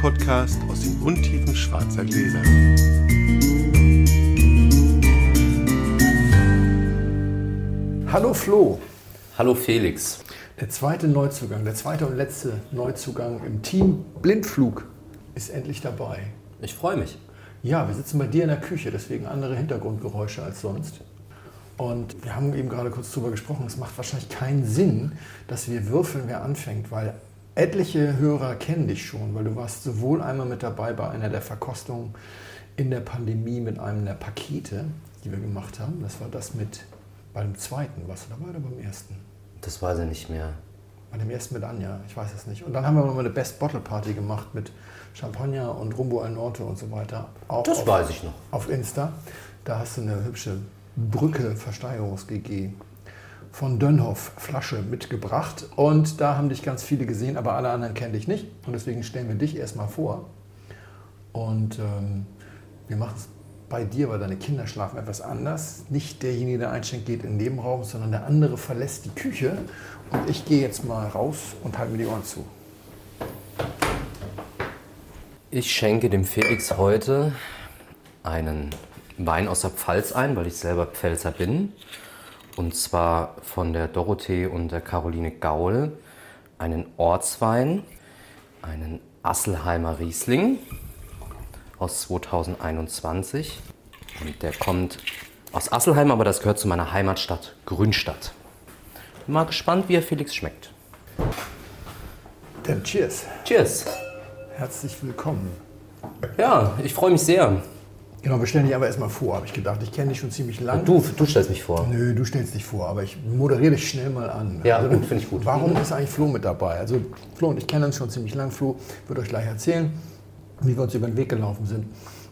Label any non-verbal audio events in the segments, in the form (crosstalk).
Podcast aus den Untiefen schwarzer Gläser. Hallo Flo. Hallo Felix. Der zweite Neuzugang, der zweite und letzte Neuzugang im Team Blindflug ist endlich dabei. Ich freue mich. Ja, wir sitzen bei dir in der Küche, deswegen andere Hintergrundgeräusche als sonst. Und wir haben eben gerade kurz drüber gesprochen, es macht wahrscheinlich keinen Sinn, dass wir würfeln, wer anfängt, weil etliche Hörer kennen dich schon, weil du warst sowohl einmal mit dabei bei einer der Verkostungen in der Pandemie mit einem der Pakete, die wir gemacht haben. Das war das mit, bei dem zweiten, warst du dabei oder beim ersten? Das weiß ich nicht mehr. Bei dem ersten mit Anja, ich weiß es nicht. Und dann haben wir noch mal eine Best Bottle Party gemacht mit Champagner und Rumbo al Norte und so weiter. Auch das auf, weiß ich noch. Auf Insta. Da hast du eine hübsche Brücke Versteigerungs-GG von Dönhoff Flasche mitgebracht. Und da haben dich ganz viele gesehen, aber alle anderen kennen dich nicht. Und deswegen stellen wir dich erstmal vor. Und ähm, wir machen es bei dir, weil deine Kinder schlafen etwas anders. Nicht derjenige, der einschenkt, geht in den Nebenraum, sondern der andere verlässt die Küche. Und ich gehe jetzt mal raus und halte mir die Ohren zu. Ich schenke dem Felix heute einen Wein aus der Pfalz ein, weil ich selber Pfälzer bin. Und zwar von der Dorothee und der Caroline Gaul einen Ortswein, einen Asselheimer Riesling aus 2021. Und der kommt aus Asselheim, aber das gehört zu meiner Heimatstadt Grünstadt. Bin mal gespannt, wie er Felix schmeckt. Dann cheers. Cheers. Herzlich willkommen. Ja, ich freue mich sehr. Genau, wir stellen dich aber erstmal vor, habe ich gedacht. Ich kenne dich schon ziemlich lange. Du, du stellst mich vor. Nö, du stellst dich vor, aber ich moderiere dich schnell mal an. Ja, gut, finde ich gut. Warum ist eigentlich Flo mit dabei? Also Flo und ich kennen uns schon ziemlich lang. Flo wird euch gleich erzählen, wie wir uns über den Weg gelaufen sind.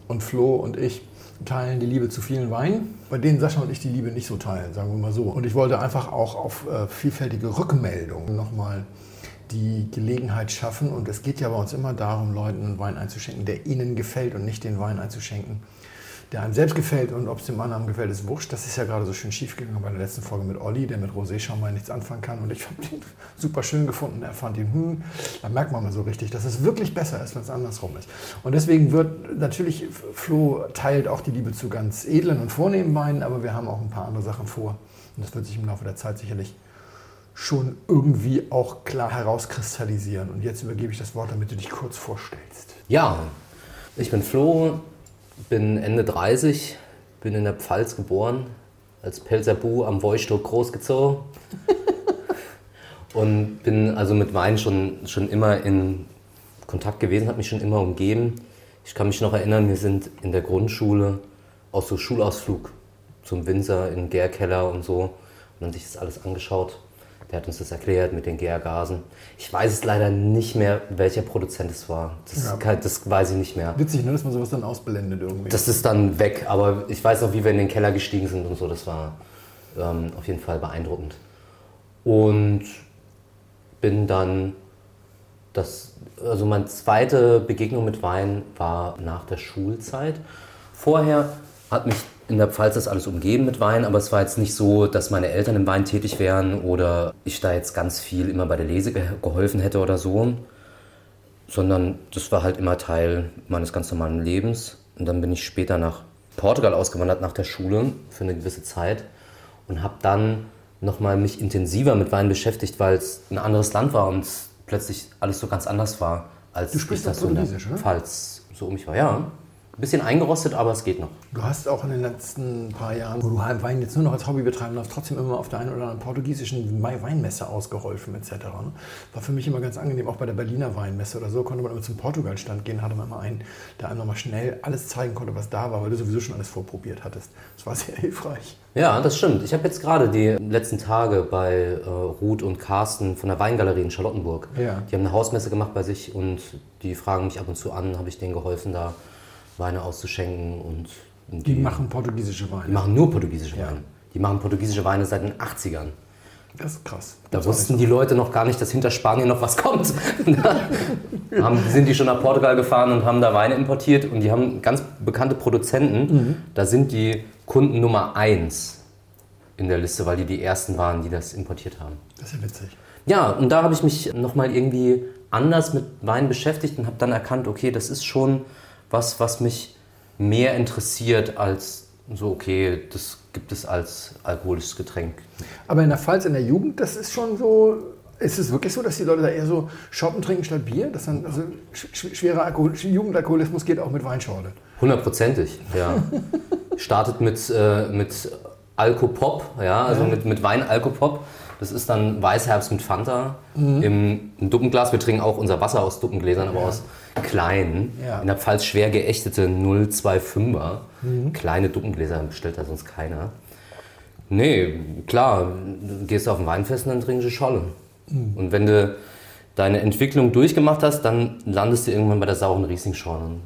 Und Flo und ich teilen die Liebe zu vielen Weinen, bei denen Sascha und ich die Liebe nicht so teilen, sagen wir mal so. Und ich wollte einfach auch auf äh, vielfältige Rückmeldungen nochmal die Gelegenheit schaffen. Und es geht ja bei uns immer darum, Leuten einen Wein einzuschenken, der ihnen gefällt und nicht den Wein einzuschenken, der einem selbst gefällt und ob es dem anderen gefällt, ist wurscht. Das ist ja gerade so schön schief gegangen bei der letzten Folge mit Olli, der mit Rosé mal nichts anfangen kann. Und ich habe ihn (laughs) super schön gefunden. Er fand ihn, hm, da merkt man mal so richtig, dass es wirklich besser ist, wenn es andersrum ist. Und deswegen wird natürlich, Flo teilt auch die Liebe zu ganz edlen und vornehmen Weinen, aber wir haben auch ein paar andere Sachen vor. Und das wird sich im Laufe der Zeit sicherlich schon irgendwie auch klar herauskristallisieren. Und jetzt übergebe ich das Wort, damit du dich kurz vorstellst. Ja, ich bin Flo, bin Ende 30, bin in der Pfalz geboren, als Pelzerbu am Woistock großgezogen. (laughs) und bin also mit Wein schon, schon immer in Kontakt gewesen, hat mich schon immer umgeben. Ich kann mich noch erinnern, wir sind in der Grundschule aus so Schulausflug zum Winzer in Gärkeller und so und dann sich das alles angeschaut. Der hat uns das erklärt mit den Gärgasen. Ich weiß es leider nicht mehr, welcher Produzent es war. Das, Ja. kann, das weiß ich nicht mehr. Witzig, ne, dass man sowas dann ausblendet irgendwie. Das ist dann weg, aber ich weiß noch, wie wir in den Keller gestiegen sind und so. Das war ähm, auf jeden Fall beeindruckend. Und bin dann, das, also meine zweite Begegnung mit Wein war nach der Schulzeit. Vorher hat mich in der Pfalz das alles umgeben mit Wein, aber es war jetzt nicht so, dass meine Eltern im Wein tätig wären oder ich da jetzt ganz viel immer bei der Lese ge geholfen hätte oder so sondern das war halt immer Teil meines ganz normalen Lebens. Und dann bin ich später nach Portugal ausgewandert nach der Schule für eine gewisse Zeit und habe dann nochmal mich intensiver mit Wein beschäftigt, weil es ein anderes Land war und plötzlich alles so ganz anders war, als Du sprichst ich das so in der? Pfalz so um mich war. Ja, bisschen eingerostet, aber es geht noch. Du hast auch in den letzten paar Jahren, wo du Wein jetzt nur noch als Hobby betreiben darfst, trotzdem immer auf der einen oder anderen portugiesischen Wei- Weinmesse ausgeholfen etc. ne? War für mich immer ganz angenehm, auch bei der Berliner Weinmesse oder so, konnte man immer zum Portugal-Stand gehen, hatte man immer einen, der einem nochmal schnell alles zeigen konnte, was da war, weil du sowieso schon alles vorprobiert hattest. Das war sehr hilfreich. Ja, das stimmt. Ich habe jetzt gerade die letzten Tage bei äh, Ruth und Carsten von der Weingalerie in Charlottenburg. Ja. Die haben eine Hausmesse gemacht bei sich und die fragen mich ab und zu an, habe ich denen geholfen, da Weine auszuschenken und und Die machen portugiesische Weine. die machen nur portugiesische Ja. Weine. Die machen portugiesische Weine seit den 80ern. Das ist krass. Da wussten die Leute noch gar nicht, dass hinter Spanien noch was kommt. da (laughs) haben, sind die schon nach Portugal gefahren und haben da Weine importiert und die haben ganz bekannte Produzenten. Mhm. Da sind die Kunden Nummer eins in der Liste, weil die die ersten waren, die das importiert haben. Das ist ja witzig. Ja, und da habe ich mich nochmal irgendwie anders mit Wein beschäftigt und habe dann erkannt, okay, das ist schon was, was mich mehr interessiert als so, okay, das gibt es als alkoholisches Getränk. Aber in der Pfalz in der Jugend, das ist schon so. Ist es wirklich so, dass die Leute da eher so Shoppen trinken statt Bier? Dass dann also sch schwerer Alkohol Jugendalkoholismus geht auch mit Weinschorle? Hundertprozentig, ja. (laughs) Startet mit, äh, mit Alkopop, ja, also ja. mit, mit Wein Alkopop. Das ist dann Weißherbst mit Fanta mhm. im, im Duppenglas. Wir trinken auch unser Wasser aus Duppengläsern, aber ja. aus kleinen. Ja. In der Pfalz schwer geächtete 025er. Mhm. Kleine Duppengläser bestellt da sonst keiner. Nee, klar, du gehst auf ein Weinfest und dann trinkst du Scholle. Mhm. Und wenn du deine Entwicklung durchgemacht hast, dann landest du irgendwann bei der sauren Riesling-Schorle und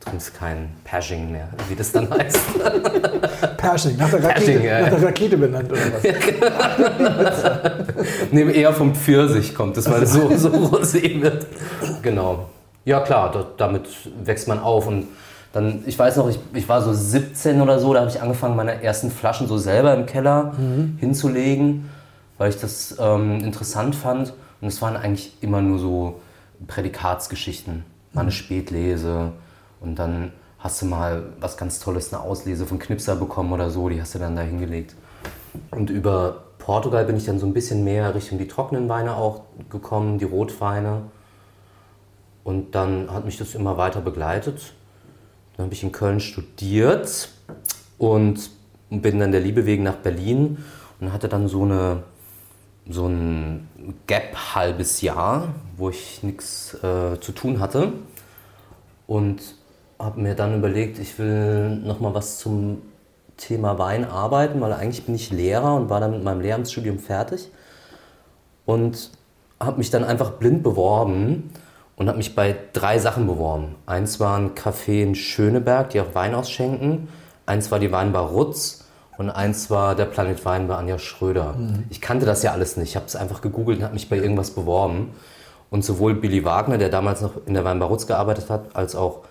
trinkst kein Pershing mehr, wie das dann heißt. (laughs) Pershing, nach der, Rakete, Pershing, ja. nach der Rakete benannt oder was? (laughs) Ja, genau. nee, eher vom Pfirsich kommt das, weil es so, so rosé wird. Genau. Ja klar, damit wächst man auf und dann, ich weiß noch, ich, ich war so 17 oder so, da habe ich angefangen, meine ersten Flaschen so selber im Keller mhm. hinzulegen, weil ich das ähm, interessant fand. Und es waren eigentlich immer nur so Prädikatsgeschichten. Mal eine mhm. Spätlese und dann hast du mal was ganz Tolles, eine Auslese von Knipser bekommen oder so, die hast du dann da hingelegt. Und über Portugal bin ich dann so ein bisschen mehr Richtung die trockenen Weine auch gekommen, die Rotweine. Und dann hat mich das immer weiter begleitet. Dann habe ich in Köln studiert und bin dann der Liebe wegen nach Berlin und hatte dann so, eine, so ein Gap halbes Jahr, wo ich nichts äh, zu tun hatte. Und habe mir dann überlegt, ich will noch mal was zum Thema Wein arbeiten, weil eigentlich bin ich Lehrer und war dann mit meinem Lehramtsstudium fertig. Und habe mich dann einfach blind beworben und habe mich bei drei Sachen beworben. Eins war ein Café in Schöneberg, die auch Wein ausschenken. Eins war die Weinbar Rutz und eins war der Planet Wein bei Anja Schröder. Mhm. Ich kannte das ja alles nicht. Ich habe es einfach gegoogelt und habe mich bei irgendwas beworben. Und sowohl Billy Wagner, der damals noch in der Weinbar Rutz gearbeitet hat, als auch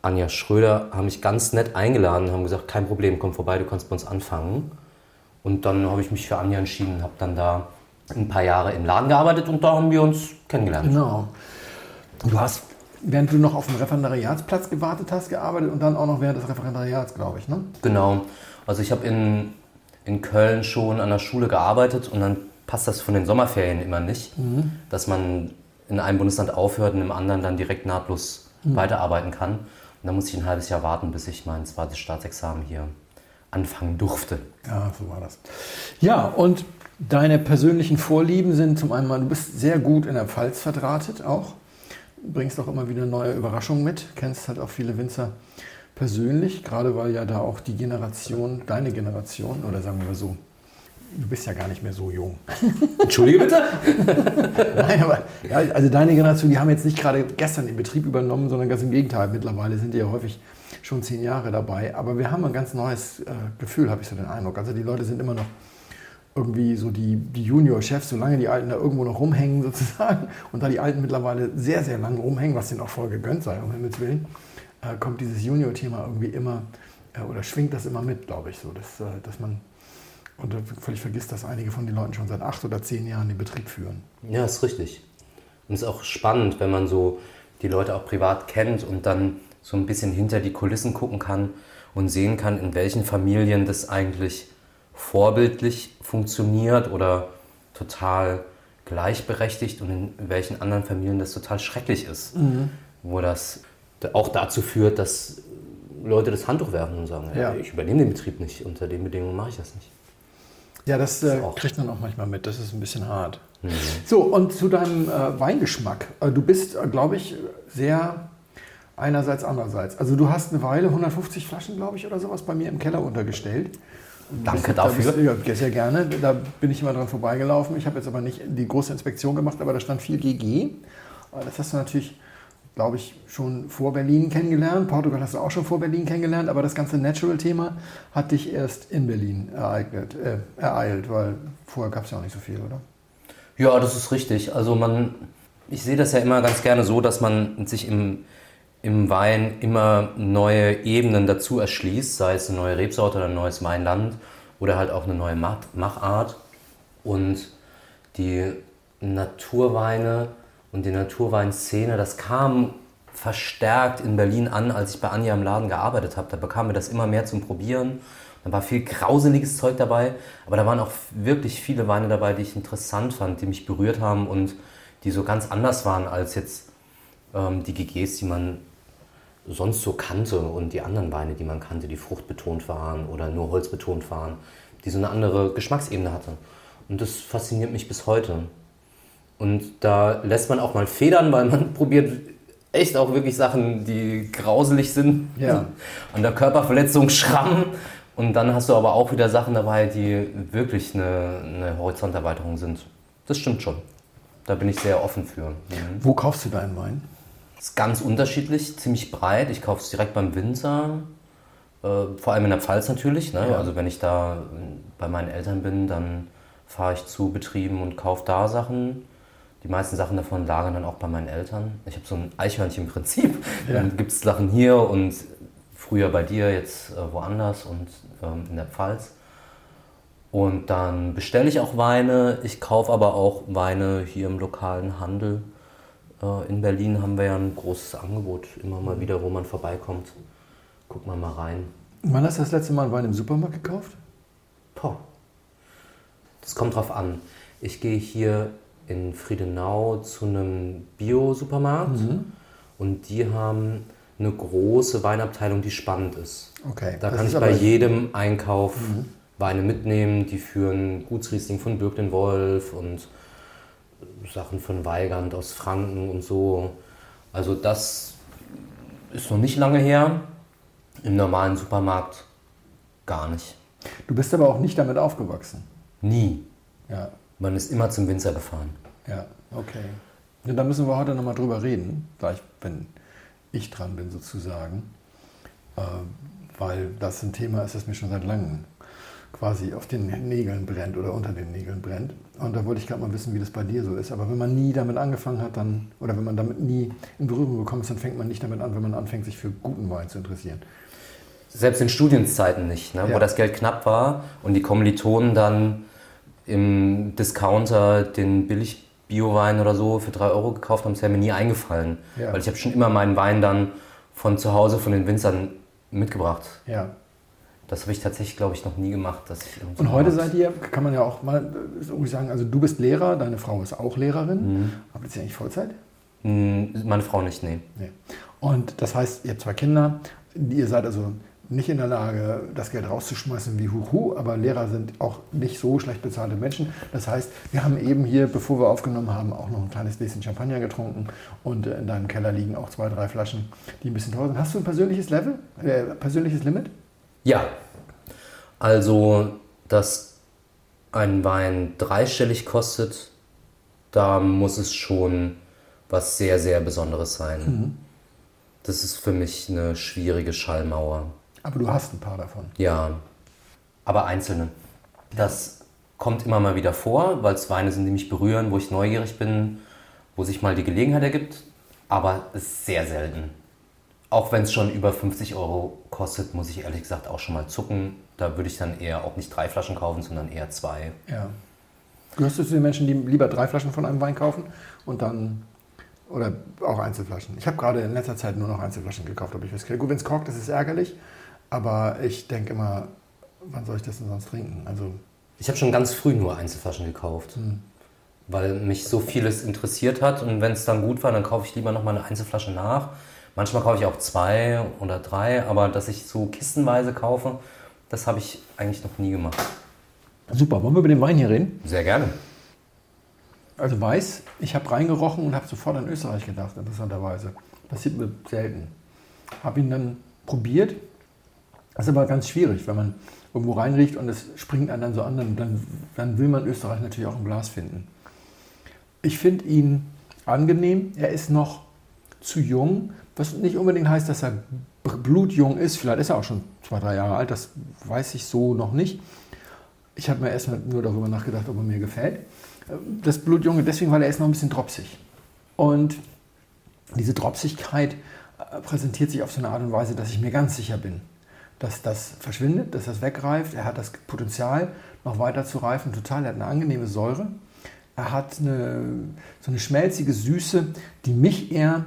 Anja Schröder haben mich ganz nett eingeladen und haben gesagt, kein Problem, komm vorbei, du kannst bei uns anfangen. Und dann habe ich mich für Anja entschieden und habe dann da ein paar Jahre im Laden gearbeitet und da haben wir uns kennengelernt. Genau. Du hast, während du noch auf dem Referendariatsplatz gewartet hast, gearbeitet und dann auch noch während des Referendariats, glaube ich, ne? Genau. Also ich habe in, in Köln schon an der Schule gearbeitet und dann passt das von den Sommerferien immer nicht, mhm. dass man in einem Bundesland aufhört und im anderen dann direkt nahtlos mhm. weiterarbeiten kann. Und dann musste ich ein halbes Jahr warten, bis ich mein zweites Staatsexamen hier anfangen durfte. Ja, so war das. Ja, und deine persönlichen Vorlieben sind zum einen mal, du bist sehr gut in der Pfalz verdrahtet auch bringst auch immer wieder neue Überraschungen mit, kennst halt auch viele Winzer persönlich, gerade weil ja da auch die Generation, deine Generation, oder sagen wir so, du bist ja gar nicht mehr so jung. (laughs) Entschuldige bitte? (laughs) Nein, aber ja, also deine Generation, die haben jetzt nicht gerade gestern den Betrieb übernommen, sondern ganz im Gegenteil. Mittlerweile sind die ja häufig schon zehn Jahre dabei. Aber wir haben ein ganz neues äh, Gefühl, habe ich so den Eindruck. Also die Leute sind immer noch irgendwie so die, die Junior-Chefs, solange die Alten da irgendwo noch rumhängen (laughs) sozusagen und da die Alten mittlerweile sehr, sehr lange rumhängen, was denen auch voll gegönnt sei, um Himmels Willen, äh, kommt dieses Junior-Thema irgendwie immer äh, oder schwingt das immer mit, glaube ich, so, dass, äh, dass man und völlig vergisst, dass einige von den Leuten schon seit acht oder zehn Jahren den Betrieb führen. Ja, ist richtig. Und es ist auch spannend, wenn man so die Leute auch privat kennt und dann so ein bisschen hinter die Kulissen gucken kann und sehen kann, in welchen Familien das eigentlich vorbildlich funktioniert oder total gleichberechtigt und in welchen anderen Familien das total schrecklich ist. Mhm. Wo das auch dazu führt, dass Leute das Handtuch werfen und sagen, ja. ich übernehme den Betrieb nicht, unter den Bedingungen mache ich das nicht. Ja, das, äh, kriegt man auch manchmal mit, das ist ein bisschen hart. Mhm. So, und zu deinem äh, Weingeschmack. Äh, du bist, äh, glaube ich, sehr einerseits, andererseits. Also du hast eine Weile 150 Flaschen, glaube ich, oder sowas bei mir im Keller untergestellt. Danke dafür. Da bist, ja, sehr gerne. Da bin ich immer dran vorbeigelaufen. Ich habe jetzt aber nicht die große Inspektion gemacht, aber da stand viel GG. Das hast du natürlich, glaube ich, schon vor Berlin kennengelernt. Portugal hast du auch schon vor Berlin kennengelernt, aber das ganze Natural-Thema hat dich erst in Berlin ereignet, äh, ereilt, weil vorher gab es ja auch nicht so viel, oder? Ja, das ist richtig. Also man, ich sehe das ja immer ganz gerne so, dass man sich im im Wein immer neue Ebenen dazu erschließt, sei es eine neue Rebsorte oder ein neues Weinland oder halt auch eine neue Machart. Und die Naturweine und die Naturweinszene, das kam verstärkt in Berlin an, als ich bei Anja im Laden gearbeitet habe. Da bekamen wir das immer mehr zum Probieren. Da war viel grauseliges Zeug dabei, aber da waren auch wirklich viele Weine dabei, die ich interessant fand, die mich berührt haben und die so ganz anders waren als jetzt ähm, die GGs, die man sonst so kannte und die anderen Weine, die man kannte, die fruchtbetont waren oder nur holzbetont waren, die so eine andere Geschmacksebene hatten. Und das fasziniert mich bis heute. Und da lässt man auch mal federn, weil man (laughs) probiert echt auch wirklich Sachen, die grauselig sind. Ja. (laughs) An der Körperverletzung schrammen. Und dann hast du aber auch wieder Sachen dabei, die wirklich eine, eine Horizonterweiterung sind. Das stimmt schon. Da bin ich sehr offen für. Mhm. Wo kaufst du deinen Wein? Ist ganz unterschiedlich, ziemlich breit. Ich kaufe es direkt beim Winzer. Äh, vor allem in der Pfalz natürlich. Ne? Ja. Also wenn ich da bei meinen Eltern bin, dann fahre ich zu Betrieben und kaufe da Sachen. Die meisten Sachen davon lagern dann auch bei meinen Eltern. Ich habe so ein Eichhörnchen-Prinzip. (laughs) Ja. Dann gibt es Sachen hier und früher bei dir, jetzt äh, woanders und ähm, in der Pfalz. Und dann bestelle ich auch Weine. Ich kaufe aber auch Weine hier im lokalen Handel. Äh, in Berlin haben wir ja ein großes Angebot immer mal wieder, wo man vorbeikommt. Guck mal mal rein. Wann hast du das letzte Mal einen Wein im Supermarkt gekauft? Poh. Das kommt drauf an. Ich gehe hier in Friedenau zu einem Bio-Supermarkt und die haben eine große Weinabteilung, die spannend ist. Okay. Da kann ich bei jedem Einkauf Weine mitnehmen, die führen Gutsriesling von Birk den Wolf und Sachen von Weigand aus Franken und so. Also das ist noch nicht lange her. Im normalen Supermarkt gar nicht. Du bist aber auch nicht damit aufgewachsen. Nie. Ja, Man ist immer zum Winzer gefahren. ja, okay. Ja, da müssen wir heute nochmal drüber reden, gleich wenn ich dran bin sozusagen. Äh, weil das ein Thema ist, das mir schon seit langem quasi auf den Nägeln brennt oder unter den Nägeln brennt. Und da wollte ich gerade mal wissen, wie das bei dir so ist. Aber wenn man nie damit angefangen hat, dann, oder wenn man damit nie in Berührung gekommen ist, dann fängt man nicht damit an, wenn man anfängt, sich für guten Wein zu interessieren. Selbst in Studienzeiten nicht, ne? Ja. wo das Geld knapp war und die Kommilitonen dann im Discounter den billig Biowein oder so für 3 Euro gekauft haben, ist ja mir nie eingefallen. Ja. Weil ich habe schon immer meinen Wein dann von zu Hause, von den Winzern mitgebracht. Ja. Das habe ich tatsächlich, glaube ich, noch nie gemacht. Dass ich Und heute Supermarkt- seid ihr, kann man ja auch mal irgendwie sagen, also du bist Lehrer, deine Frau ist auch Lehrerin. Habt ihr jetzt eigentlich Vollzeit? Hm, Meine Frau nicht, nee. Nee. Und das heißt, ihr habt zwei Kinder, ihr seid also nicht in der Lage, das Geld rauszuschmeißen wie Huhu, aber Lehrer sind auch nicht so schlecht bezahlte Menschen. Das heißt, wir haben eben hier, bevor wir aufgenommen haben, auch noch ein kleines Gläschen Champagner getrunken und äh, in deinem Keller liegen auch zwei, drei Flaschen, die ein bisschen teuer sind. Hast du ein persönliches Level, äh, persönliches Limit? Ja, also dass ein Wein dreistellig kostet, da muss es schon was sehr, sehr Besonderes sein. Das ist für mich eine schwierige Schallmauer. Aber du hast ein paar davon. Ja, aber einzelne. Das kommt immer mal wieder vor, weil es Weine sind, die mich berühren, wo ich neugierig bin, wo sich mal die Gelegenheit ergibt, aber es ist sehr selten. Auch wenn es schon über 50 Euro kostet, muss ich ehrlich gesagt auch schon mal zucken. Da würde ich dann eher auch nicht drei Flaschen kaufen, sondern eher zwei. Ja. Gehörst du zu den Menschen, die lieber drei Flaschen von einem Wein kaufen und dann oder auch Einzelflaschen? Ich habe gerade in letzter Zeit nur noch Einzelflaschen gekauft, habe ich festgestellt. Gut, wenn es korkt, das ist ärgerlich, aber ich denke immer, wann soll ich das denn sonst trinken? Also Ich habe schon ganz früh nur Einzelflaschen gekauft, weil mich so vieles interessiert hat. Und wenn es dann gut war, dann kaufe ich lieber nochmal eine Einzelflasche nach. Manchmal kaufe ich auch zwei oder drei, aber dass ich so kistenweise kaufe, das habe ich eigentlich noch nie gemacht. super, wollen wir über den Wein hier reden? Sehr gerne. Also weiß, ich habe reingerochen und habe sofort an Österreich gedacht, interessanterweise. Passiert mir selten. Habe ihn dann probiert. Das ist aber ganz schwierig, wenn man irgendwo reinriecht und es springt einen dann so an, dann, dann, dann will man Österreich natürlich auch im Glas finden. Ich finde ihn angenehm. Er ist noch zu jung, was nicht unbedingt heißt, dass er blutjung ist. Vielleicht ist er auch schon zwei, drei Jahre alt, das weiß ich so noch nicht. Ich habe mir erstmal nur darüber nachgedacht, ob er mir gefällt. Das Blutjunge deswegen, weil er ist noch ein bisschen dropsig. Und diese Dropsigkeit äh, präsentiert sich auf so eine Art und Weise, dass ich mir ganz sicher bin, dass das verschwindet, dass das wegreift. Er hat das Potenzial, noch weiter zu reifen, total. Er hat eine angenehme Säure. Er hat eine, so eine schmelzige Süße, die mich eher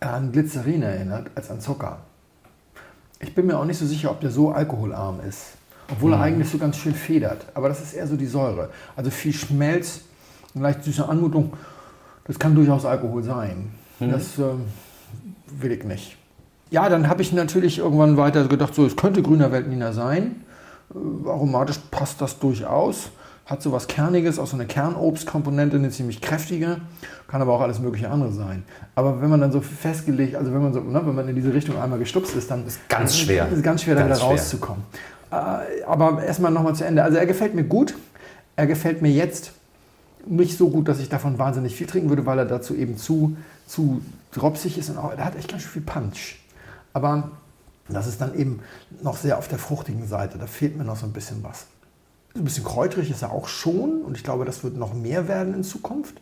an Glycerin erinnert als an Zucker. Ich bin mir auch nicht so sicher, ob der so alkoholarm ist. Obwohl er eigentlich so ganz schön federt. Aber das ist eher so die Säure. Also viel Schmelz, eine leicht süße Anmutung. Das kann durchaus Alkohol sein. Das ähm, will ich nicht. Ja, dann habe ich natürlich irgendwann weiter gedacht, so, es könnte grüner Weltliner sein. Äh, aromatisch passt das durchaus. Hat so was Kerniges, auch so eine Kernobstkomponente, eine ziemlich kräftige. Kann aber auch alles mögliche andere sein. Aber wenn man dann so festgelegt, also wenn man so, ne, wenn man in diese Richtung einmal gestupst ist, dann ist ganz schwer. Ist ganz schwer, da Ganz wieder schwer. rauszukommen. Äh, aber erstmal nochmal zu Ende. Also er gefällt mir gut. Er gefällt mir jetzt nicht so gut, dass ich davon wahnsinnig viel trinken würde, weil er dazu eben zu, zu dropsig ist und auch, er hat echt ganz schön viel Punch. Aber das ist dann eben noch sehr auf der fruchtigen Seite. Da fehlt mir noch so ein bisschen was. Ein bisschen kräuterig ist er auch schon und ich glaube, das wird noch mehr werden in Zukunft.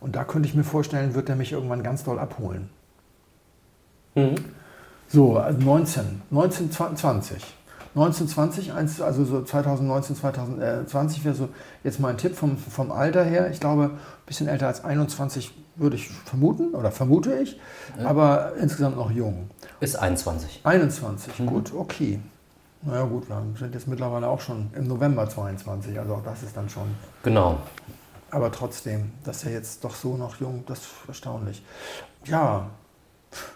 Und da könnte ich mir vorstellen, wird er mich irgendwann ganz doll abholen. So, also 19, 1920. 1920, eins- also so 2019, 2020 wäre so jetzt mein Tipp vom, vom Alter her. Ich glaube, ein bisschen älter als 21 würde ich vermuten oder vermute ich, aber insgesamt noch jung. Ist 21. 21, gut, okay. Naja gut, wir sind jetzt mittlerweile auch schon im November 22, also auch das ist dann schon. Genau. Aber trotzdem, dass er jetzt doch so noch jung, das ist erstaunlich. Ja,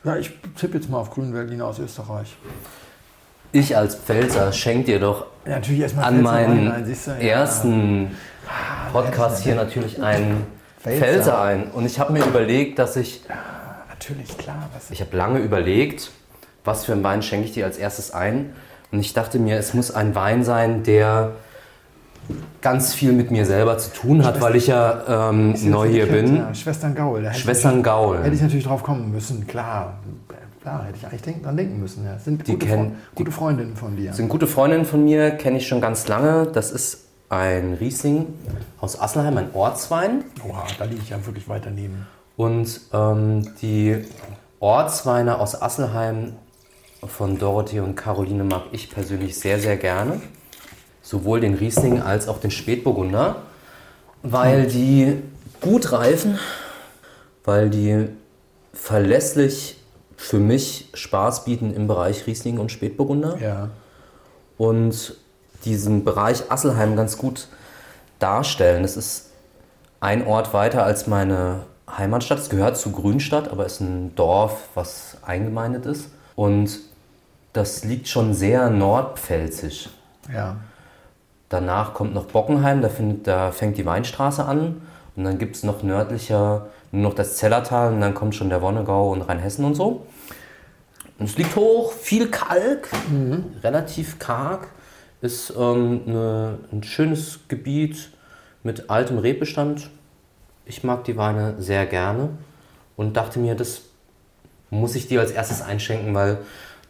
ja ich tippe jetzt mal auf Grünweltliner aus Österreich. Ich als Pfälzer schenke dir doch Ja, an Pfälzer meinen du? Ja. ersten Podcast hier natürlich einen Pfälzer ein. Und ich habe mir überlegt, dass ich, Natürlich, klar. Was ich habe lange überlegt, was für einen Wein schenke ich dir als erstes ein. Und ich dachte mir, es muss ein Wein sein, der ganz viel mit mir selber zu tun hat, weil ich ja ähm, neu hier bin. Ja, Schwestern Gaul. ich Schwestern natürlich- Gaul. Hätte ich natürlich drauf kommen müssen, klar. Klar, hätte ich eigentlich denk, dran denken müssen. Ja. Sind Die gute, kennen- Fre- gute Freundinnen von dir. sind gute Freundinnen von mir, kenne ich schon ganz lange. Das ist ein Riesling aus Asselheim, ein Ortswein. Oha, da liege ich ja wirklich weit daneben. Und ähm, die Ortsweine aus Asselheim von Dorothee und Caroline mag ich persönlich sehr, sehr gerne. Sowohl den Riesling als auch den Spätburgunder, weil die gut reifen, weil die verlässlich für mich Spaß bieten im Bereich Riesling und Spätburgunder Ja. und diesen Bereich Asselheim ganz gut darstellen. Es ist ein Ort weiter als meine Heimatstadt. Es gehört zu Grünstadt, aber ist ein Dorf, was eingemeindet ist. Und das liegt schon sehr nordpfälzisch. Ja. Danach kommt noch Bockenheim, da, findet, da fängt die Weinstraße an. Und dann gibt es noch nördlicher nur noch das Zellertal und dann kommt schon der Wonnegau und Rheinhessen und so. Und es liegt hoch, viel Kalk, relativ karg. Ist ähm, eine, ein schönes Gebiet mit altem Rebbestand. Ich mag die Weine sehr gerne und dachte mir, das muss ich dir als erstes einschenken, weil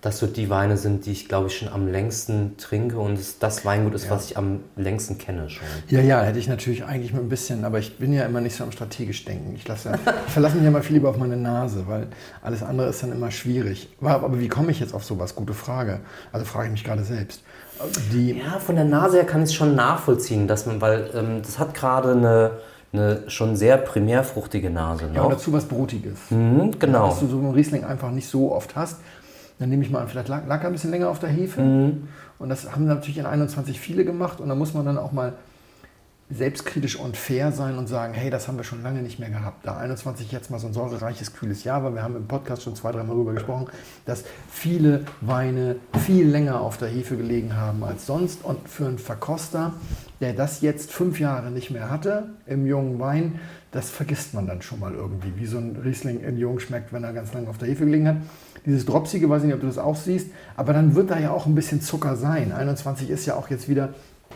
das so die Weine sind, die ich glaube ich schon am längsten trinke und es das Weingut ist, was ich am längsten kenne schon. Ja, ja, hätte ich natürlich eigentlich mit ein bisschen, aber ich bin ja immer nicht so am strategisch denken. Ich, lasse, (laughs) ich verlasse mich ja mal viel lieber auf meine Nase, weil alles andere ist dann immer schwierig. Aber, aber wie komme ich jetzt auf sowas? Gute Frage. Also frage ich mich gerade selbst. Die, Ja, von der Nase her kann ich es schon nachvollziehen, dass man, weil ähm, das hat gerade eine, eine schon sehr primärfruchtige Nase. ja, und dazu was Brotiges. Mhm, genau. Dass du so einen Riesling einfach nicht so oft hast. Dann nehme ich mal an, vielleicht lag, lag er ein bisschen länger auf der Hefe. Mhm. Und das haben natürlich in 21 viele gemacht. Und da muss man dann auch mal selbstkritisch und fair sein und sagen, hey, das haben wir schon lange nicht mehr gehabt. Da 21 jetzt mal so ein säurereiches, kühles Jahr, weil wir haben im Podcast schon zwei, dreimal darüber gesprochen, dass viele Weine viel länger auf der Hefe gelegen haben als sonst. Und für einen Verkoster, der das jetzt fünf Jahre nicht mehr hatte im jungen Wein, das vergisst man dann schon mal irgendwie, wie so ein Riesling in Jung schmeckt, wenn er ganz lange auf der Hefe gelegen hat. Dieses Dropsige, weiß ich nicht, ob du das auch siehst, aber dann wird da ja auch ein bisschen Zucker sein. 21 ist ja auch jetzt wieder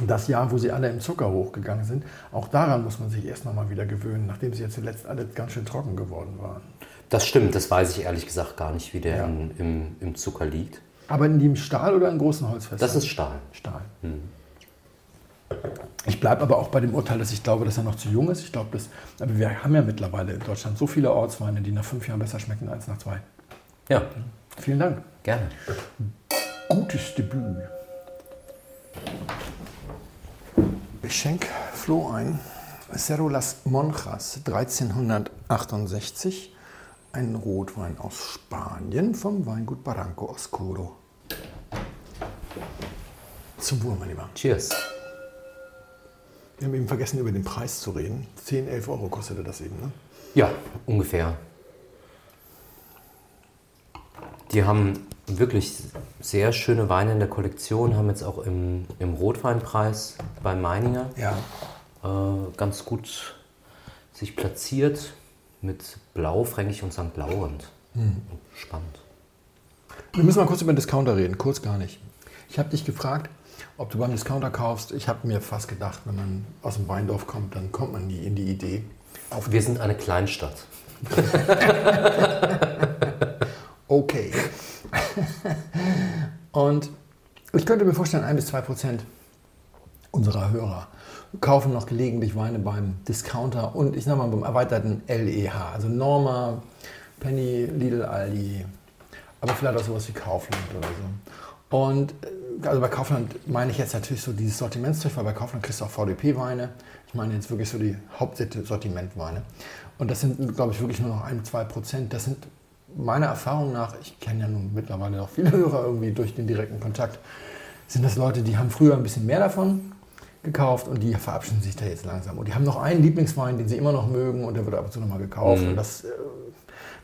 das Jahr, wo sie alle im Zucker hochgegangen sind. Auch daran muss man sich erst noch mal wieder gewöhnen, nachdem sie jetzt zuletzt alle ganz schön trocken geworden waren. Das stimmt, das weiß ich ehrlich gesagt gar nicht, wie der Ja. in, im, im Zucker liegt. Aber in dem Stahl oder in großen Holzfässern? Das ist Stahl. Stahl. Ich bleibe aber auch bei dem Urteil, dass ich glaube, dass er noch zu jung ist. Ich glaube, dass, aber wir haben ja mittlerweile in Deutschland so viele Ortsweine, die nach fünf Jahren besser schmecken als nach zwei. Ja, Vielen Dank. gerne. Gutes Debüt. Ich schenke Flo ein. Cerro Las Monjas 1368. Ein Rotwein aus Spanien vom Weingut Barranco Oscuro. Zum Wohl, mein Lieber. Cheers. Wir haben eben vergessen, über den Preis zu reden. 10, 11 Euro kostete das eben, ne? Ja, ungefähr. Die haben wirklich sehr schöne Weine in der Kollektion, haben jetzt auch im, im Rotweinpreis bei Meininger Ja. äh, ganz gut sich platziert mit Blau, Fränkig und St. Laurent. Spannend. Wir müssen mal kurz über den Discounter reden, kurz gar nicht. Ich habe dich gefragt, ob du beim Discounter kaufst. Ich habe mir fast gedacht, wenn man aus dem Weindorf kommt, dann kommt man nie in die Idee. Auf Wir sind eine Kleinstadt. (laughs) okay. (laughs) Und ich könnte mir vorstellen, ein bis zwei Prozent unserer Hörer kaufen noch gelegentlich Weine beim Discounter und ich sag mal beim erweiterten LEH, also Norma, Penny, Lidl, Aldi, aber vielleicht auch sowas wie Kaufland oder so. Und äh, also bei Kaufland meine ich jetzt natürlich so dieses Sortimentszeug, weil bei Kaufland kriegst du auch VDP-Weine. Ich meine jetzt wirklich so die Hauptsortimentweine. Und das sind, glaube ich, wirklich nur noch ein, zwei Prozent. Das sind meiner Erfahrung nach, ich kenne ja nun mittlerweile auch viele (laughs) Hörer irgendwie durch den direkten Kontakt, sind das Leute, die haben früher ein bisschen mehr davon gekauft und die verabschieden sich da jetzt langsam. Und die haben noch einen Lieblingswein, den sie immer noch mögen und der wird ab und zu nochmal gekauft. Und das, äh,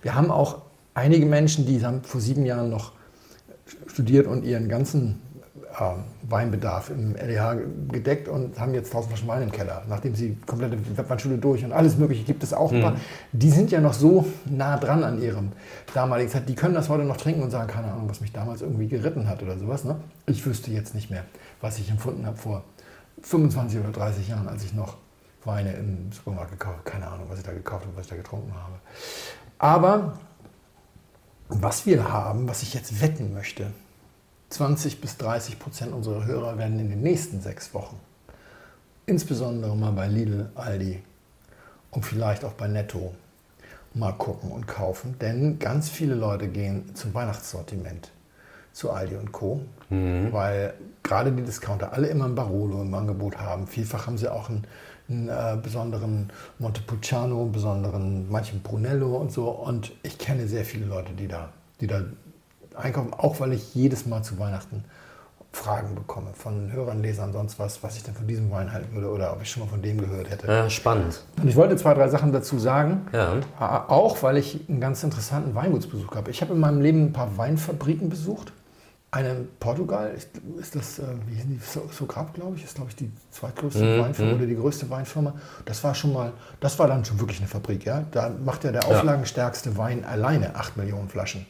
wir haben auch einige Menschen, die haben vor sieben Jahren noch studiert und ihren ganzen Weinbedarf im LEH gedeckt und haben jetzt 1000 Flaschen Wein im Keller, nachdem sie komplette Webweinschule durch und alles Mögliche gibt es auch. paar. Die sind ja noch so nah dran an ihrem damaligen Zeit. Die können das heute noch trinken und sagen, keine Ahnung, was mich damals irgendwie geritten hat oder sowas. Ne? Ich wüsste jetzt nicht mehr, was ich empfunden habe vor 25 oder 30 Jahren, als ich noch Weine im Supermarkt gekauft habe. Keine Ahnung, was ich da gekauft habe, was ich da getrunken habe. Aber was wir haben, was ich jetzt wetten möchte, 20 bis 30 Prozent unserer Hörer werden in den nächsten sechs Wochen, insbesondere mal bei Lidl, Aldi und vielleicht auch bei Netto, mal gucken und kaufen. Denn ganz viele Leute gehen zum Weihnachtssortiment, zu Aldi und Co., weil gerade die Discounter alle immer ein Barolo im Angebot haben. Vielfach haben sie auch einen, einen äh, besonderen Montepulciano, einen besonderen, manchen Brunello und so. Und ich kenne sehr viele Leute, die da, die da einkaufen, auch weil ich jedes Mal zu Weihnachten Fragen bekomme von Hörern, Lesern, sonst was, was ich denn von diesem Wein halten würde oder ob ich schon mal von dem gehört hätte. Ja, spannend. Und ich wollte zwei, drei Sachen dazu sagen. Ja. A- Auch weil ich einen ganz interessanten Weingutsbesuch habe. Ich habe in meinem Leben ein paar Weinfabriken besucht. Eine in Portugal, ist, ist das, äh, wie hießen die, So- Sograp, glaube ich, ist, glaube ich, die zweitgrößte Weinfirma oder die größte Weinfirma. Das war schon mal, das war dann schon wirklich eine Fabrik, ja. Da macht ja der auflagenstärkste Wein alleine 8 Millionen Flaschen.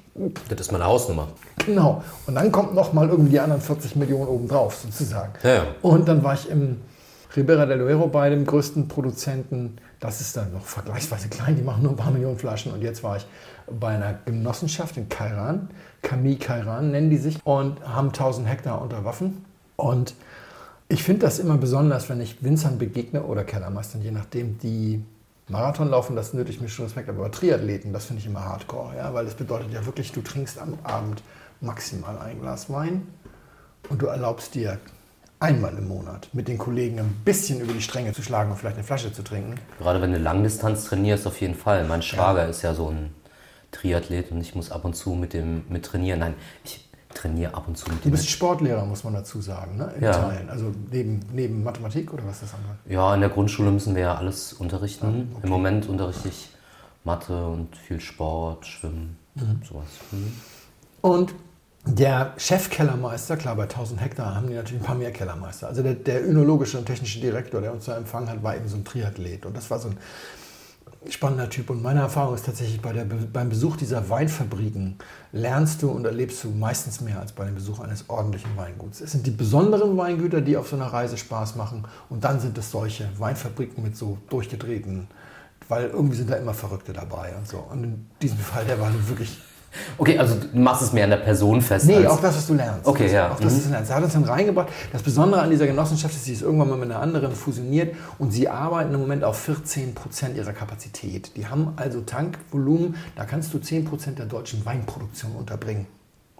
Das ist meine Hausnummer. Genau. Und dann kommt noch mal irgendwie die anderen 40 Millionen obendrauf, sozusagen. Ja, ja. Und dann war ich im Ribera del Duero bei dem größten Produzenten. Das ist dann noch vergleichsweise klein, die machen nur ein paar Millionen Flaschen. Und jetzt war ich bei einer Genossenschaft in Kairan, Camille Kairan nennen die sich, und haben 1000 Hektar unter Waffen. Und ich finde das immer besonders, wenn ich Winzern begegne oder Kellermeistern, je nachdem, die Marathon laufen, das nötigt mir schon Respekt, aber Triathleten, das finde ich immer hardcore, ja, weil das bedeutet ja wirklich, du trinkst am Abend maximal ein Glas Wein. Und du erlaubst dir einmal im Monat mit den Kollegen ein bisschen über die Stränge zu schlagen und vielleicht eine Flasche zu trinken. Gerade wenn du Langdistanz trainierst, auf jeden Fall. Mein Schwager ist ja so ein Triathlet und ich muss ab und zu mit dem mit trainieren. Nein, ich trainiere ab und zu mit Du dem. bist Sportlehrer, muss man dazu sagen, ne? in Ja. Teilen. Also neben, neben Mathematik oder was das angeht. Ja, in der Grundschule müssen wir ja alles unterrichten. Ah, okay. Im Moment unterrichte ich Mathe und viel Sport, Schwimmen, Mhm. sowas. Mhm. Und der Chefkellermeister, klar, bei 1000 Hektar haben die natürlich ein paar mehr Kellermeister. Also der, der önologische und technische Direktor, der uns da empfangen hat, war eben so ein Triathlet. Und das war so ein spannender Typ. Und meine Erfahrung ist tatsächlich, bei der, beim Besuch dieser Weinfabriken lernst du und erlebst du meistens mehr als bei dem Besuch eines ordentlichen Weinguts. Es sind die besonderen Weingüter, die auf so einer Reise Spaß machen. Und dann sind es solche Weinfabriken mit so durchgedrehten, weil irgendwie sind da immer Verrückte dabei und so. Und in diesem Fall, der war wirklich Okay, also du machst es mehr an der Person fest. Nee, auch das, was du lernst. Okay, das, ja. Auch das, Mhm. was du lernst. Er hat uns dann reingebracht. Das Besondere an dieser Genossenschaft ist, sie ist irgendwann mal mit einer anderen fusioniert und sie arbeiten im Moment auf 14 Prozent ihrer Kapazität. Die haben also Tankvolumen, da kannst du 10 Prozent der deutschen Weinproduktion unterbringen.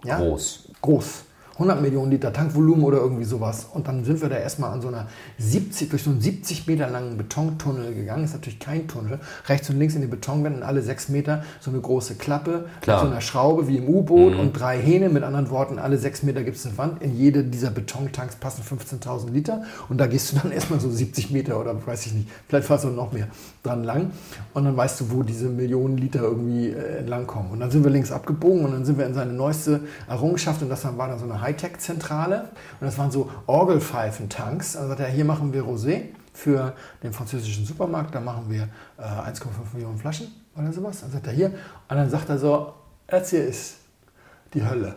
Ja? Groß. Groß. 100 Millionen Liter Tankvolumen oder irgendwie sowas. Und dann sind wir da erstmal an so einer 70, durch so einen 70 Meter langen Betontunnel gegangen. Ist natürlich kein Tunnel. Rechts und links in den Betonwänden alle sechs Meter so eine große Klappe Klar. mit so einer Schraube wie im U-Boot und drei Hähne. Mit anderen Worten, alle sechs Meter gibt es eine Wand. In jede dieser Betontanks passen 15.000 Liter. Und da gehst du dann (laughs) erstmal so 70 Meter oder weiß ich nicht, vielleicht fast noch mehr dran lang. Und dann weißt du, wo diese Millionen Liter irgendwie äh, entlang kommen. Und dann sind wir links abgebogen und dann sind wir in seine neueste Errungenschaft und das war dann so eine Hightech-Zentrale. Und das waren so Orgelpfeifentanks. Also sagt er, hier machen wir Rosé für den französischen Supermarkt, da machen wir äh, 1,5 Millionen Flaschen oder sowas. Dann sagt er hier. Und dann sagt er so, das hier ist die Hölle.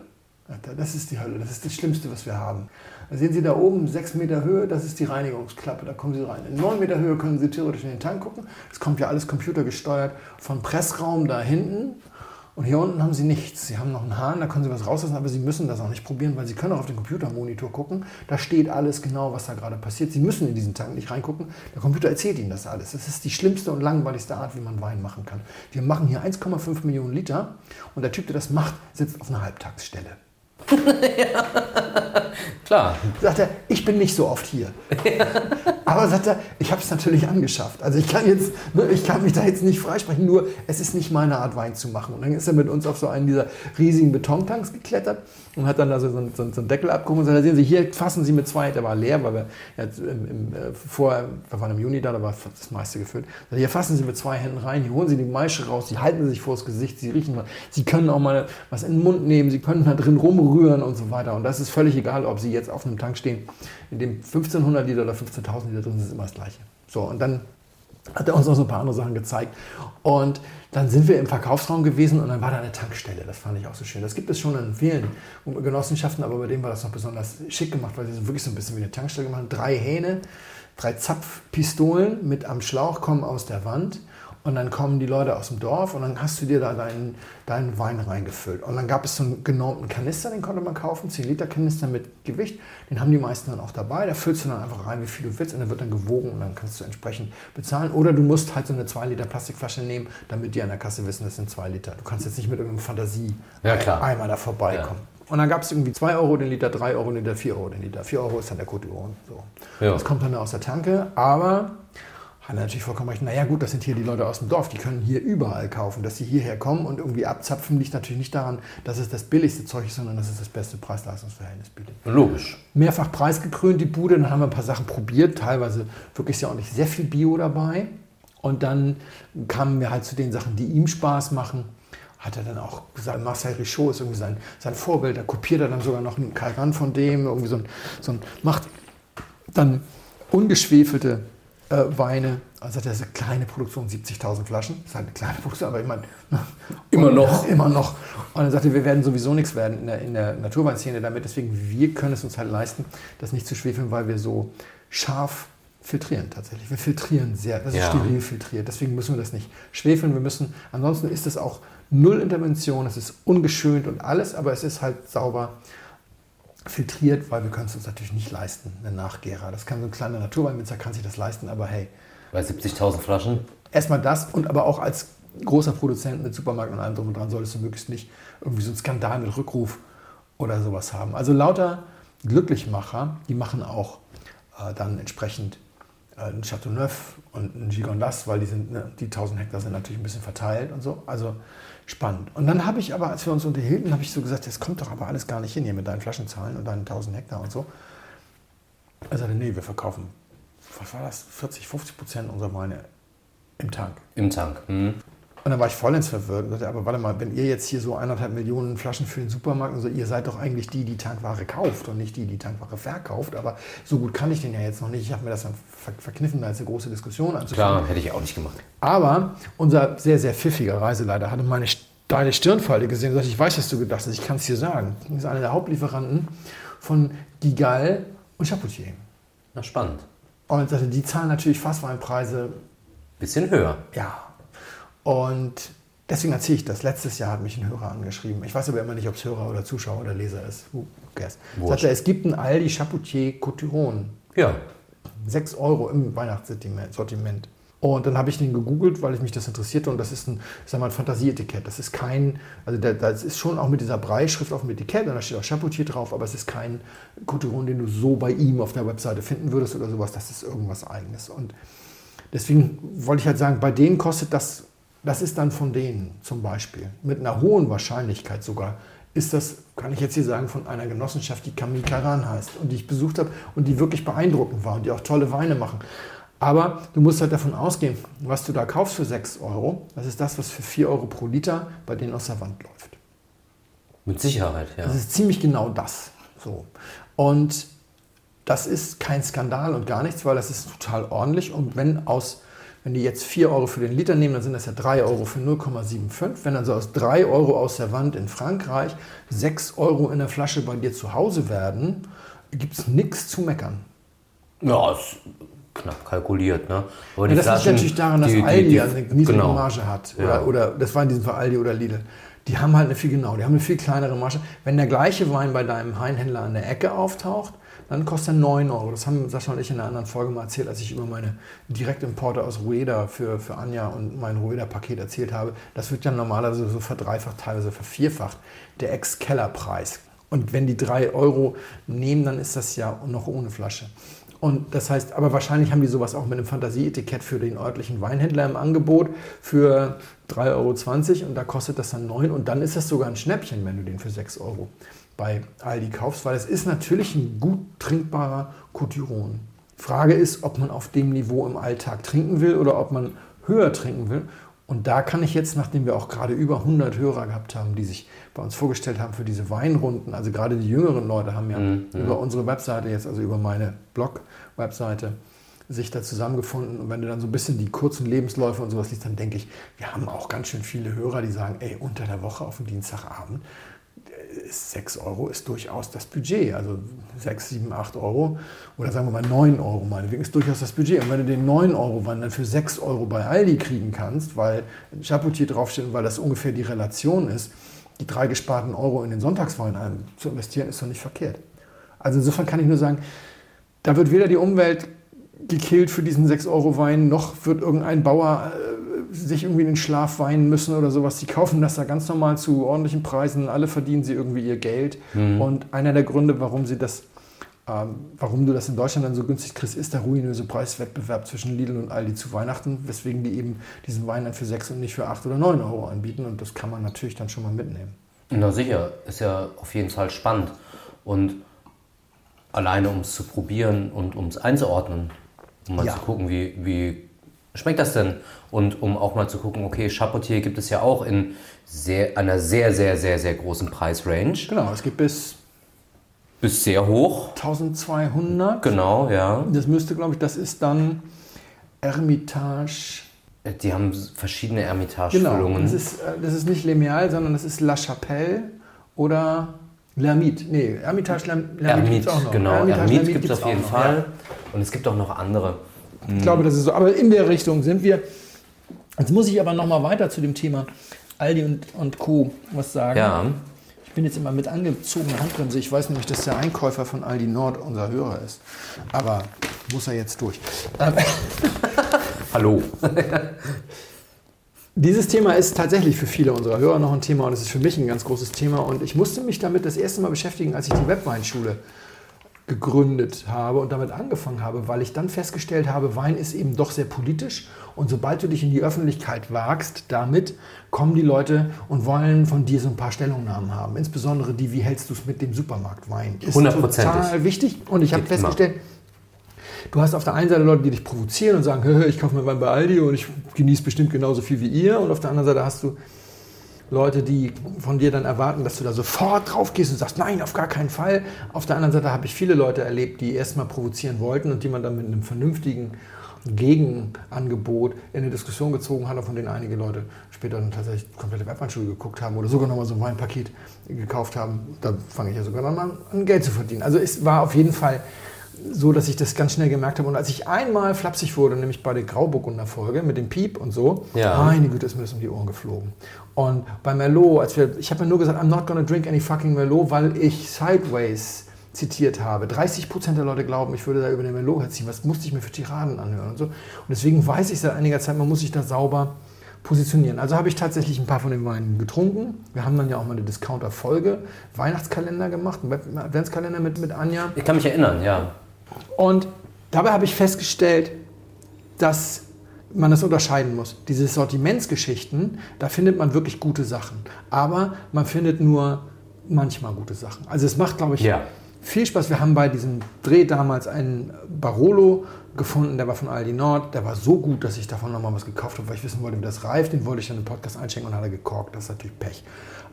Das ist die Hölle, das ist das Schlimmste, was wir haben. Da sehen Sie da oben, 6 Meter Höhe, das ist die Reinigungsklappe, da kommen Sie rein. In 9 Meter Höhe können Sie theoretisch in den Tank gucken. Es kommt ja alles computergesteuert von Pressraum da hinten. Und hier unten haben Sie nichts. Sie haben noch einen Hahn, da können Sie was rauslassen, aber Sie müssen das auch nicht probieren, weil Sie können auch auf den Computermonitor gucken. Da steht alles genau, was da gerade passiert. Sie müssen in diesen Tank nicht reingucken. Der Computer erzählt Ihnen das alles. Das ist die schlimmste und langweiligste Art, wie man Wein machen kann. Wir machen hier 1,5 Millionen Liter und der Typ, der das macht, sitzt auf einer Halbtagsstelle. (laughs) Klar. Sagt er, ich bin nicht so oft hier. Aber sagt er, ich habe es natürlich angeschafft. Also ich kann jetzt, ne, ich kann mich da jetzt nicht freisprechen, nur es ist nicht meine Art Wein zu machen. Und dann ist er mit uns auf so einen dieser riesigen Betontanks geklettert und hat dann da so, so, so, einen Deckel abgehoben und sagt, da sehen Sie, hier fassen Sie mit zwei, der war leer, weil wir jetzt im, im, äh, vorher, wir waren im Juni da, da war das meiste gefüllt. Hier fassen Sie mit zwei Händen rein, hier holen Sie die Maische raus, Sie halten sich vors Gesicht, Sie riechen mal, Sie können auch mal was in den Mund nehmen, Sie können da drin rumrühren und so weiter. Und das ist völlig egal, ob Sie jetzt auf einem Tank stehen, in dem 1500 Liter oder 15.000 Liter drin sind, ist immer das Gleiche. So, und dann hat er uns noch so ein paar andere Sachen gezeigt. Und dann sind wir im Verkaufsraum gewesen und dann war da eine Tankstelle. Das fand ich auch so schön. Das gibt es schon in vielen Genossenschaften, aber bei dem war das noch besonders schick gemacht, weil sie so wirklich so ein bisschen wie eine Tankstelle gemacht haben. Drei Hähne, drei Zapfpistolen mit am Schlauch kommen aus der Wand. Und dann kommen die Leute aus dem Dorf und dann hast du dir da deinen, deinen Wein reingefüllt. Und dann gab es so einen genormten Kanister, den konnte man kaufen, 10 Liter Kanister mit Gewicht. Den haben die meisten dann auch dabei. Da füllst du dann einfach rein, wie viel du willst und der wird dann gewogen und dann kannst du entsprechend bezahlen. Oder du musst halt so eine 2 Liter Plastikflasche nehmen, damit die an der Kasse wissen, das sind 2 Liter. Du kannst jetzt nicht mit irgendeinem Fantasie Ja, da vorbeikommen. Und dann gab es irgendwie 2 Euro den Liter, 3 Euro den Liter, 4 Euro den Liter. 4 Euro ist dann der Coturon. So. Ja. Das kommt dann aus der Tanke, aber hat er natürlich vollkommen recht. Naja gut, das sind hier die Leute aus dem Dorf, die können hier überall kaufen. Dass sie hierher kommen und irgendwie abzapfen, liegt natürlich nicht daran, dass es das billigste Zeug ist, sondern dass es das beste Preis-Leistungs-Verhältnis bietet. Logisch. Mehrfach preisgekrönt die Bude, dann haben wir ein paar Sachen probiert, teilweise wirklich sehr ordentlich, sehr viel Bio dabei. Und dann kamen wir halt zu den Sachen, die ihm Spaß machen. Hat er dann auch gesagt, Marcel Richaud ist irgendwie sein, sein Vorbild. Da kopiert er dann sogar noch einen Kalran von dem, irgendwie so ein, so ein macht dann ungeschwefelte äh, Weine. Also das ist eine kleine Produktion, 70.000 Flaschen. Das ist halt eine kleine Produktion, aber ich meine... ne? (laughs) Immer Und- noch. (laughs) Immer noch. Und er sagte, wir werden sowieso nichts werden in der, in der Naturweinszene damit. Deswegen, wir können es uns halt leisten, das nicht zu schwefeln, weil wir so scharf filtrieren tatsächlich. Wir filtrieren sehr, das ist Ja. steril filtriert. Deswegen müssen wir das nicht schwefeln. Wir müssen, ansonsten ist es auch null Intervention, es ist ungeschönt und alles, aber es ist halt sauber filtriert, weil wir können es uns natürlich nicht leisten, einen Nachgärer. Das kann so ein kleiner Naturweinwinzer kann sich das leisten, aber hey, Bei 70.000 Flaschen. erstmal das und aber auch als großer Produzent mit Supermarkt und allem drum und dran solltest du möglichst nicht irgendwie so einen Skandal mit Rückruf oder sowas haben. Also lauter Glücklichmacher, die machen auch äh, dann entsprechend ein Chateauneuf und ein Gigondas, weil die sind, ne, die 1000 Hektar sind natürlich ein bisschen verteilt und so. Also spannend. Und dann habe ich aber, als wir uns unterhielten, habe ich so gesagt, das kommt doch aber alles gar nicht hin hier mit deinen Flaschenzahlen und deinen 1000 Hektar und so. Er sagte, nee, wir verkaufen, was war das, 40, 50 Prozent unserer Weine im Tank. Im Tank. Hm. Und dann war ich vollends verwirrt und sagte, aber warte mal, wenn ihr jetzt hier so eineinhalb Millionen Flaschen für den Supermarkt und so, ihr seid doch eigentlich die, die Tankware kauft und nicht die, die Tankware verkauft. Aber so gut kann ich den ja jetzt noch nicht. Ich habe mir das dann ver verkniffen, da jetzt eine große Diskussion anzufangen. Klar, hätte ich auch nicht gemacht. Aber unser sehr, sehr pfiffiger Reiseleiter hatte meine steile Stirnfalte gesehen und sagte, ich weiß, was du gedacht hast, ich kann es dir sagen. Das ist einer der Hauptlieferanten von Gigal und Chapoutier. Na, spannend. Und sagte, die zahlen natürlich Fassweinpreise Bisschen höher. ja. Und deswegen erzähle ich das. Letztes Jahr hat mich ein Hörer angeschrieben. Ich weiß aber immer nicht, ob es Hörer oder Zuschauer oder Leser ist. Who cares? Sagt er, es gibt einen Aldi Chapoutier Coturon. Ja. 6 Euro im Weihnachtssortiment. Sortiment. Und dann habe ich den gegoogelt, weil ich mich das interessierte. Und das ist ein, ich sag mal, ein Fantasieetikett. Das ist kein, also das ist schon auch mit dieser Breischrift auf dem Etikett und da steht auch Chapoutier drauf, aber es ist kein Couturon, den du so bei ihm auf der Webseite finden würdest oder sowas. Das ist irgendwas Eigenes. Und deswegen wollte ich halt sagen, bei denen kostet das, das ist dann von denen zum Beispiel, mit einer hohen Wahrscheinlichkeit sogar, ist das, kann ich jetzt hier sagen, von einer Genossenschaft, die Camille Caran heißt und die ich besucht habe und die wirklich beeindruckend war und die auch tolle Weine machen. Aber du musst halt davon ausgehen, was du da kaufst für 6 Euro, das ist das, was für 4 Euro pro Liter bei denen aus der Wand läuft. Mit Sicherheit, ja. Das ist ziemlich genau das. So. Und das ist kein Skandal und gar nichts, weil das ist total ordentlich. Und wenn aus, wenn die jetzt 4 Euro für den Liter nehmen, dann sind das ja 3 Euro für 0,75. Wenn also aus 3 Euro aus der Wand in Frankreich 6 Euro in der Flasche bei dir zu Hause werden, gibt es nichts zu meckern. Ja, ist knapp kalkuliert, ne? Ja, Aber die das Flaschen, liegt natürlich daran, dass die- die- Aldi die- eine niedrige genau. Marge hat. Oder, Ja. oder das war in diesem Fall Aldi oder Lidl. Die haben halt eine viel genau, die haben eine viel kleinere Marge. Wenn der gleiche Wein bei deinem Weinhändler an der Ecke auftaucht, dann kostet er 9 Euro. Das haben Sascha und ich in einer anderen Folge mal erzählt, als ich über meine Direktimporte aus Rueda für, für Anja und mein Rueda-Paket erzählt habe. Das wird ja normalerweise so verdreifacht, teilweise vervierfacht, der Ex-Keller-Preis. Und wenn die 3 Euro nehmen, dann ist das ja noch ohne Flasche. Und das heißt, aber wahrscheinlich haben die sowas auch mit einem Fantasieetikett für den örtlichen Weinhändler im Angebot für 3,20 Euro und da kostet das dann 9 und dann ist das sogar ein Schnäppchen, wenn du den für 6 Euro bei Aldi kaufst, weil es ist natürlich ein gut trinkbarer Couturon. Frage ist, ob man auf dem Niveau im Alltag trinken will oder ob man höher trinken will. Und da kann ich jetzt, nachdem wir auch gerade über 100 Hörer gehabt haben, die sich bei uns vorgestellt haben für diese Weinrunden, also gerade die jüngeren Leute haben ja über unsere Webseite jetzt, also über meine Blog-Webseite, sich da zusammengefunden. Und wenn du dann so ein bisschen die kurzen Lebensläufe und sowas liest, dann denke ich, wir haben auch ganz schön viele Hörer, die sagen, ey, unter der Woche auf dem Dienstagabend 6 Euro ist durchaus das Budget. Also 6, 7, 8 Euro oder sagen wir mal 9 Euro meinetwegen ist durchaus das Budget. Und wenn du den 9 Euro Wein dann für 6 Euro bei Aldi kriegen kannst, weil Chapoutier draufsteht und weil das ungefähr die Relation ist, die drei gesparten Euro in den Sonntagswein ein- zu investieren, ist doch nicht verkehrt. Also insofern kann ich nur sagen, da wird weder die Umwelt gekillt für diesen 6-Euro-Wein, noch wird irgendein Bauer äh, sich irgendwie in den Schlaf weinen müssen oder sowas. Die kaufen das da ganz normal zu ordentlichen Preisen. Alle verdienen sie irgendwie ihr Geld. Und einer der Gründe, warum sie das, ähm, warum du das in Deutschland dann so günstig kriegst, ist der ruinöse Preiswettbewerb zwischen Lidl und Aldi zu Weihnachten, weswegen die eben diesen Wein dann für 6 und nicht für 8 oder 9 Euro anbieten. Und das kann man natürlich dann schon mal mitnehmen. Na sicher, ist ja auf jeden Fall spannend. Und alleine um es zu probieren und um es einzuordnen, um mal Ja. zu gucken, wie, wie schmeckt das denn? Und um auch mal zu gucken, okay, Chapotier gibt es ja auch in sehr, einer sehr, sehr, sehr, sehr großen Preisrange. Genau, es gibt bis Bis sehr hoch. 1200. Genau, ja. Das müsste, glaube ich, das ist dann Ermitage. Die haben verschiedene Genau, Ermitage-Füllungen. das ist, äh, das ist nicht Lemeal, sondern das ist La Chapelle oder L'Ermite. Nee, Ermitage L'Ermite auch noch. genau. Ermitage Ermit L'Ermite gibt es auf jeden noch, Fall. ja. Und es gibt auch noch andere. Ich glaube, das ist so. Aber in der Richtung sind wir. Jetzt muss ich aber noch mal weiter zu dem Thema Aldi und, und Co. was sagen. Ja. Ich bin jetzt immer mit angezogener Handbremse. Ich weiß nämlich, dass der Einkäufer von Aldi Nord unser Hörer ist. Aber muss er jetzt durch. Ähm, (laughs) Hallo. (laughs) Dieses Thema ist tatsächlich für viele unserer Hörer noch ein Thema und es ist für mich ein ganz großes Thema. Und ich musste mich damit das erste Mal beschäftigen, als ich die Webweinschule gegründet habe und damit angefangen habe, weil ich dann festgestellt habe, Wein ist eben doch sehr politisch und sobald du dich in die Öffentlichkeit wagst, damit kommen die Leute und wollen von dir so ein paar Stellungnahmen haben. Insbesondere die, wie hältst du es mit dem Supermarktwein? Ist total wichtig und ich habe festgestellt, Du hast auf der einen Seite Leute, die dich provozieren und sagen, "Hö, (laughs) hö, ich kaufe mir Wein bei Aldi und ich genieße bestimmt genauso viel wie ihr. Und auf der anderen Seite hast du Leute, die von dir dann erwarten, dass du da sofort drauf gehst und sagst, nein, auf gar keinen Fall. Auf der anderen Seite habe ich viele Leute erlebt, die erstmal provozieren wollten und die man dann mit einem vernünftigen Gegenangebot in eine Diskussion gezogen hat, von denen einige Leute später dann tatsächlich komplette Webweinschule geguckt haben oder sogar nochmal so ein Weinpaket gekauft haben. Da fange ich ja sogar an, an Geld zu verdienen. Also es war auf jeden Fall so, dass ich das ganz schnell gemerkt habe. Und als ich einmal flapsig wurde, nämlich bei der Grauburgunder Folge mit dem Piep und so, Ja. meine Güte, ist mir das um die Ohren geflogen. Und bei Merlot, als wir, ich habe mir nur gesagt, I'm not gonna drink any fucking Merlot, weil ich Sideways zitiert habe. 30 Prozent der Leute glauben, ich würde da über den Melo herziehen. Was musste ich mir für Tiraden anhören und so. Und deswegen weiß ich seit einiger Zeit, man muss sich da sauber positionieren. Also habe ich tatsächlich ein paar von den Weinen getrunken. Wir haben dann ja auch mal eine Discounter-Folge, Weihnachtskalender gemacht, einen Adventskalender mit, mit Anja. Ich kann mich erinnern, ja. Und dabei habe ich festgestellt, dass man das unterscheiden muss. Diese Sortimentsgeschichten, da findet man wirklich gute Sachen. Aber man findet nur manchmal gute Sachen. Also es macht, glaube ich, Ja. viel Spaß. Wir haben bei diesem Dreh damals einen Barolo gefunden, der war von Aldi Nord. Der war so gut, dass ich davon nochmal was gekauft habe, weil ich wissen wollte, wie das reift. Den wollte ich dann im Podcast einschenken und hat er gekorkt. Das ist natürlich Pech.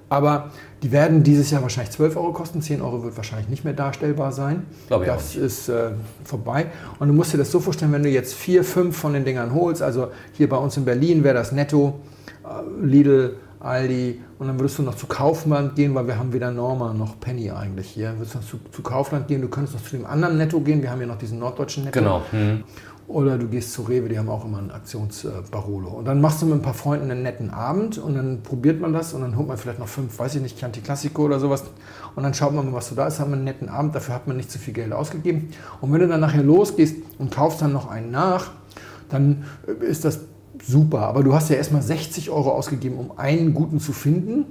Aber die werden dieses Jahr wahrscheinlich 12 Euro kosten. 10 Euro wird wahrscheinlich nicht mehr darstellbar sein. Glaube ich das ist äh, vorbei. Und du musst dir das so vorstellen, wenn du jetzt vier, fünf von den Dingern holst, also hier bei uns in Berlin wäre das Netto, äh, Lidl, Aldi und dann würdest du noch zu Kaufland gehen, weil wir haben weder Norma noch Penny eigentlich hier. Würdest du noch zu, zu Kaufland gehen, du könntest noch zu dem anderen Netto gehen, wir haben ja noch diesen norddeutschen Netto. Genau. Hm. Oder du gehst zu Rewe, die haben auch immer einen Aktionsbarolo. Und dann machst du mit ein paar Freunden einen netten Abend und dann probiert man das und dann holt man vielleicht noch fünf, weiß ich nicht, Chianti Classico oder sowas. Und dann schaut man mal, was so da ist, haben wir einen netten Abend, dafür hat man nicht zu viel Geld ausgegeben. Und wenn du dann nachher losgehst und kaufst dann noch einen nach, dann ist das super. Aber du hast ja erstmal 60 Euro ausgegeben, um einen guten zu finden.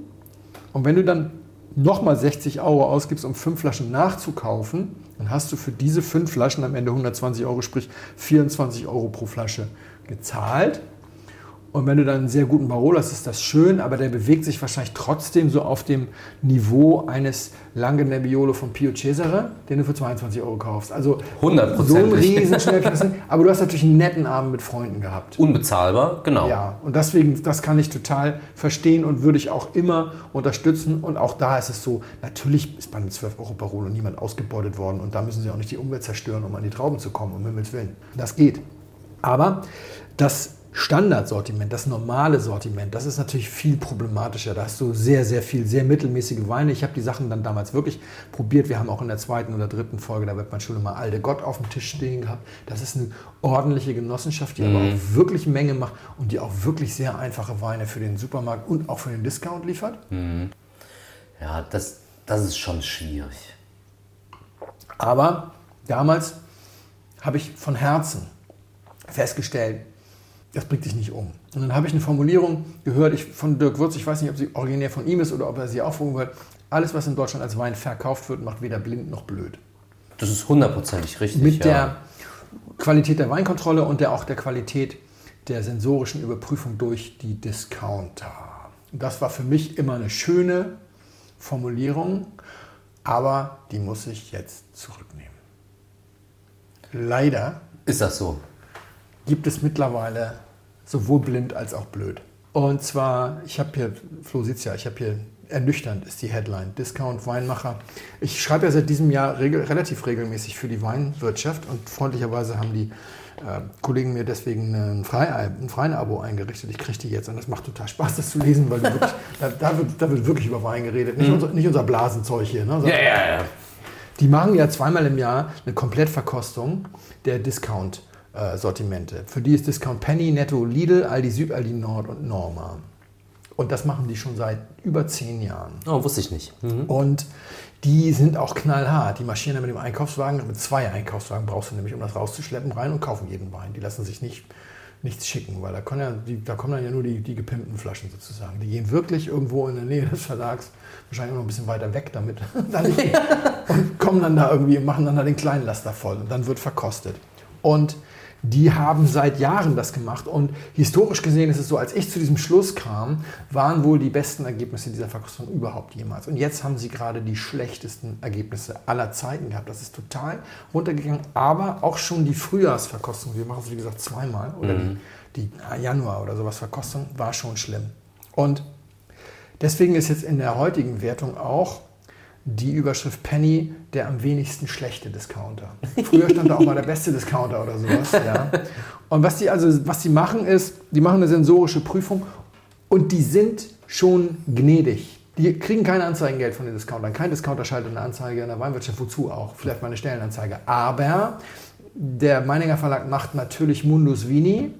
Und wenn du dann nochmal 60 Euro ausgibst, um fünf Flaschen nachzukaufen, dann hast du für diese fünf Flaschen am Ende 120 Euro, sprich 24 Euro pro Flasche gezahlt. Und wenn du dann einen sehr guten Barolo hast, ist das schön, aber der bewegt sich wahrscheinlich trotzdem so auf dem Niveau eines Lange Nebbiolo von Pio Cesare, den du für 22 Euro kaufst. Also so ein Hundertprozentig. riesen Schnäppchen. (laughs) Aber du hast natürlich einen netten Abend mit Freunden gehabt. Unbezahlbar, genau. Ja, und deswegen, das kann ich total verstehen und würde ich auch immer unterstützen. Und auch da ist es so, natürlich ist bei einem 12 Euro Barolo niemand ausgebeutet worden und da müssen sie auch nicht die Umwelt zerstören, um an die Trauben zu kommen, um Himmels Willen. Das geht. Aber das Standardsortiment, das normale Sortiment, das ist natürlich viel problematischer. Da hast du sehr, sehr viel, sehr mittelmäßige Weine. Ich habe die Sachen dann damals wirklich probiert. Wir haben auch in der zweiten oder dritten Folge der Webmann-Schule mal Alde Gott auf dem Tisch stehen gehabt. Das ist eine ordentliche Genossenschaft, die aber auch wirklich Menge macht und die auch wirklich sehr einfache Weine für den Supermarkt und auch für den Discount liefert. Ja, das, das ist schon schwierig. Aber damals habe ich von Herzen festgestellt, das bringt dich nicht um. Und dann habe ich eine Formulierung gehört ich, von Dirk Würz, ich weiß nicht, ob sie originär von ihm ist oder ob er sie auch wird. Alles, was in Deutschland als Wein verkauft wird, macht weder blind noch blöd. Das ist hundertprozentig richtig. Mit ja. der Qualität der Weinkontrolle und der, auch der Qualität der sensorischen Überprüfung durch die Discounter. Das war für mich immer eine schöne Formulierung, aber die muss ich jetzt zurücknehmen. Leider Ist das so? gibt es mittlerweile sowohl blind als auch blöd. Und zwar, ich habe hier, Flo sieht's ja, ich habe hier, ernüchternd ist die Headline, Discount Weinmacher. Ich schreibe ja seit diesem Jahr regel, relativ regelmäßig für die Weinwirtschaft und freundlicherweise haben die äh, Kollegen mir deswegen ein, Frei, ein freien Abo eingerichtet. Ich kriege die jetzt und das macht total Spaß, das zu lesen, weil wirklich, (laughs) da, da, wird, da wird wirklich über Wein geredet. Nicht, unser, nicht unser Blasenzeug hier. Ne? sondern- Ja, ja, ja. die machen ja zweimal im Jahr eine Komplettverkostung der Discount-Sortimente. Für die ist Discount Penny, Netto, Lidl, Aldi Süd, Aldi Nord und Norma. Und das machen die schon seit über zehn Jahren. Oh, wusste ich nicht. Mhm. Und die sind auch knallhart. Die marschieren dann mit dem Einkaufswagen, mit zwei Einkaufswagen brauchst du nämlich, um das rauszuschleppen, rein und kaufen jeden Wein. Die lassen sich nicht nichts schicken, weil da, kommen ja, die, da kommen dann ja nur die, die gepimpten Flaschen sozusagen. Die gehen wirklich irgendwo in der Nähe des Verlags, wahrscheinlich noch ein bisschen weiter weg damit, (laughs) (laughs) und kommen dann da irgendwie, machen dann da den kleinen Laster voll und dann wird verkostet. Und die haben seit Jahren das gemacht und historisch gesehen ist es so, als ich zu diesem Schluss kam, waren wohl die besten Ergebnisse dieser Verkostung überhaupt jemals. Und jetzt haben sie gerade die schlechtesten Ergebnisse aller Zeiten gehabt. Das ist total runtergegangen, aber auch schon die Frühjahrsverkostung, wir machen es wie gesagt zweimal, oder die, die Januar oder sowas Verkostung, war schon schlimm. Und deswegen ist jetzt in der heutigen Wertung auch die Überschrift Penny der am wenigsten schlechte Discounter. Früher stand da auch mal der beste Discounter oder sowas. Ja. Und was die also, was die machen ist, die machen eine sensorische Prüfung und die sind schon gnädig. Die kriegen kein Anzeigengeld von den Discountern. Kein Discounter schaltet eine Anzeige in der Weinwirtschaft. Wozu auch? Vielleicht mal eine Stellenanzeige. Aber der Meininger Verlag macht natürlich Mundus Vini.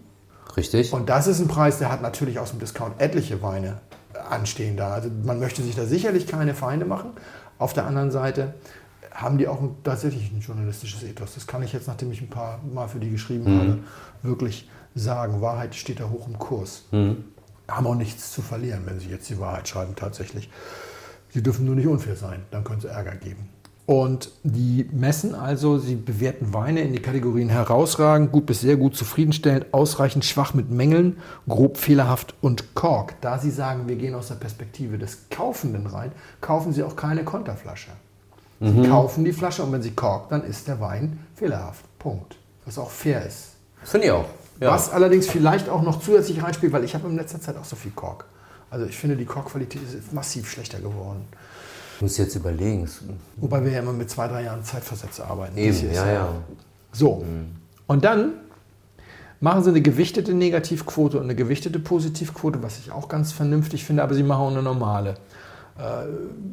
Richtig. Und das ist ein Preis, der hat natürlich aus dem Discount etliche Weine anstehen da. Also man möchte sich da sicherlich keine Feinde machen. Auf der anderen Seite haben die auch ein, tatsächlich ein journalistisches Ethos. Das kann ich jetzt, nachdem ich ein paar Mal für die geschrieben mhm. habe, wirklich sagen. Wahrheit steht da hoch im Kurs. Mhm. Haben auch nichts zu verlieren, wenn sie jetzt die Wahrheit schreiben, tatsächlich. Sie dürfen nur nicht unfair sein, dann können sie Ärger geben. Und die messen also, sie bewerten Weine in die Kategorien herausragend, gut bis sehr gut, zufriedenstellend, ausreichend schwach mit Mängeln, grob fehlerhaft und Kork. Da sie sagen, wir gehen aus der Perspektive des Kaufenden rein, kaufen sie auch keine Konterflasche. Sie mhm. kaufen die Flasche und wenn sie korkt, dann ist der Wein fehlerhaft. Punkt. Was auch fair ist. Finde ich auch. Ja. Was allerdings vielleicht auch noch zusätzlich reinspielt, weil ich habe in letzter Zeit auch so viel Kork. Also ich finde, die Korkqualität ist massiv schlechter geworden. Ich muss jetzt überlegen. Wobei wir ja immer mit zwei, drei Jahren Zeitversätze arbeiten. Eben, ja, ja. So. Mhm. Und dann machen sie eine gewichtete Negativquote und eine gewichtete Positivquote, was ich auch ganz vernünftig finde, aber sie machen auch eine normale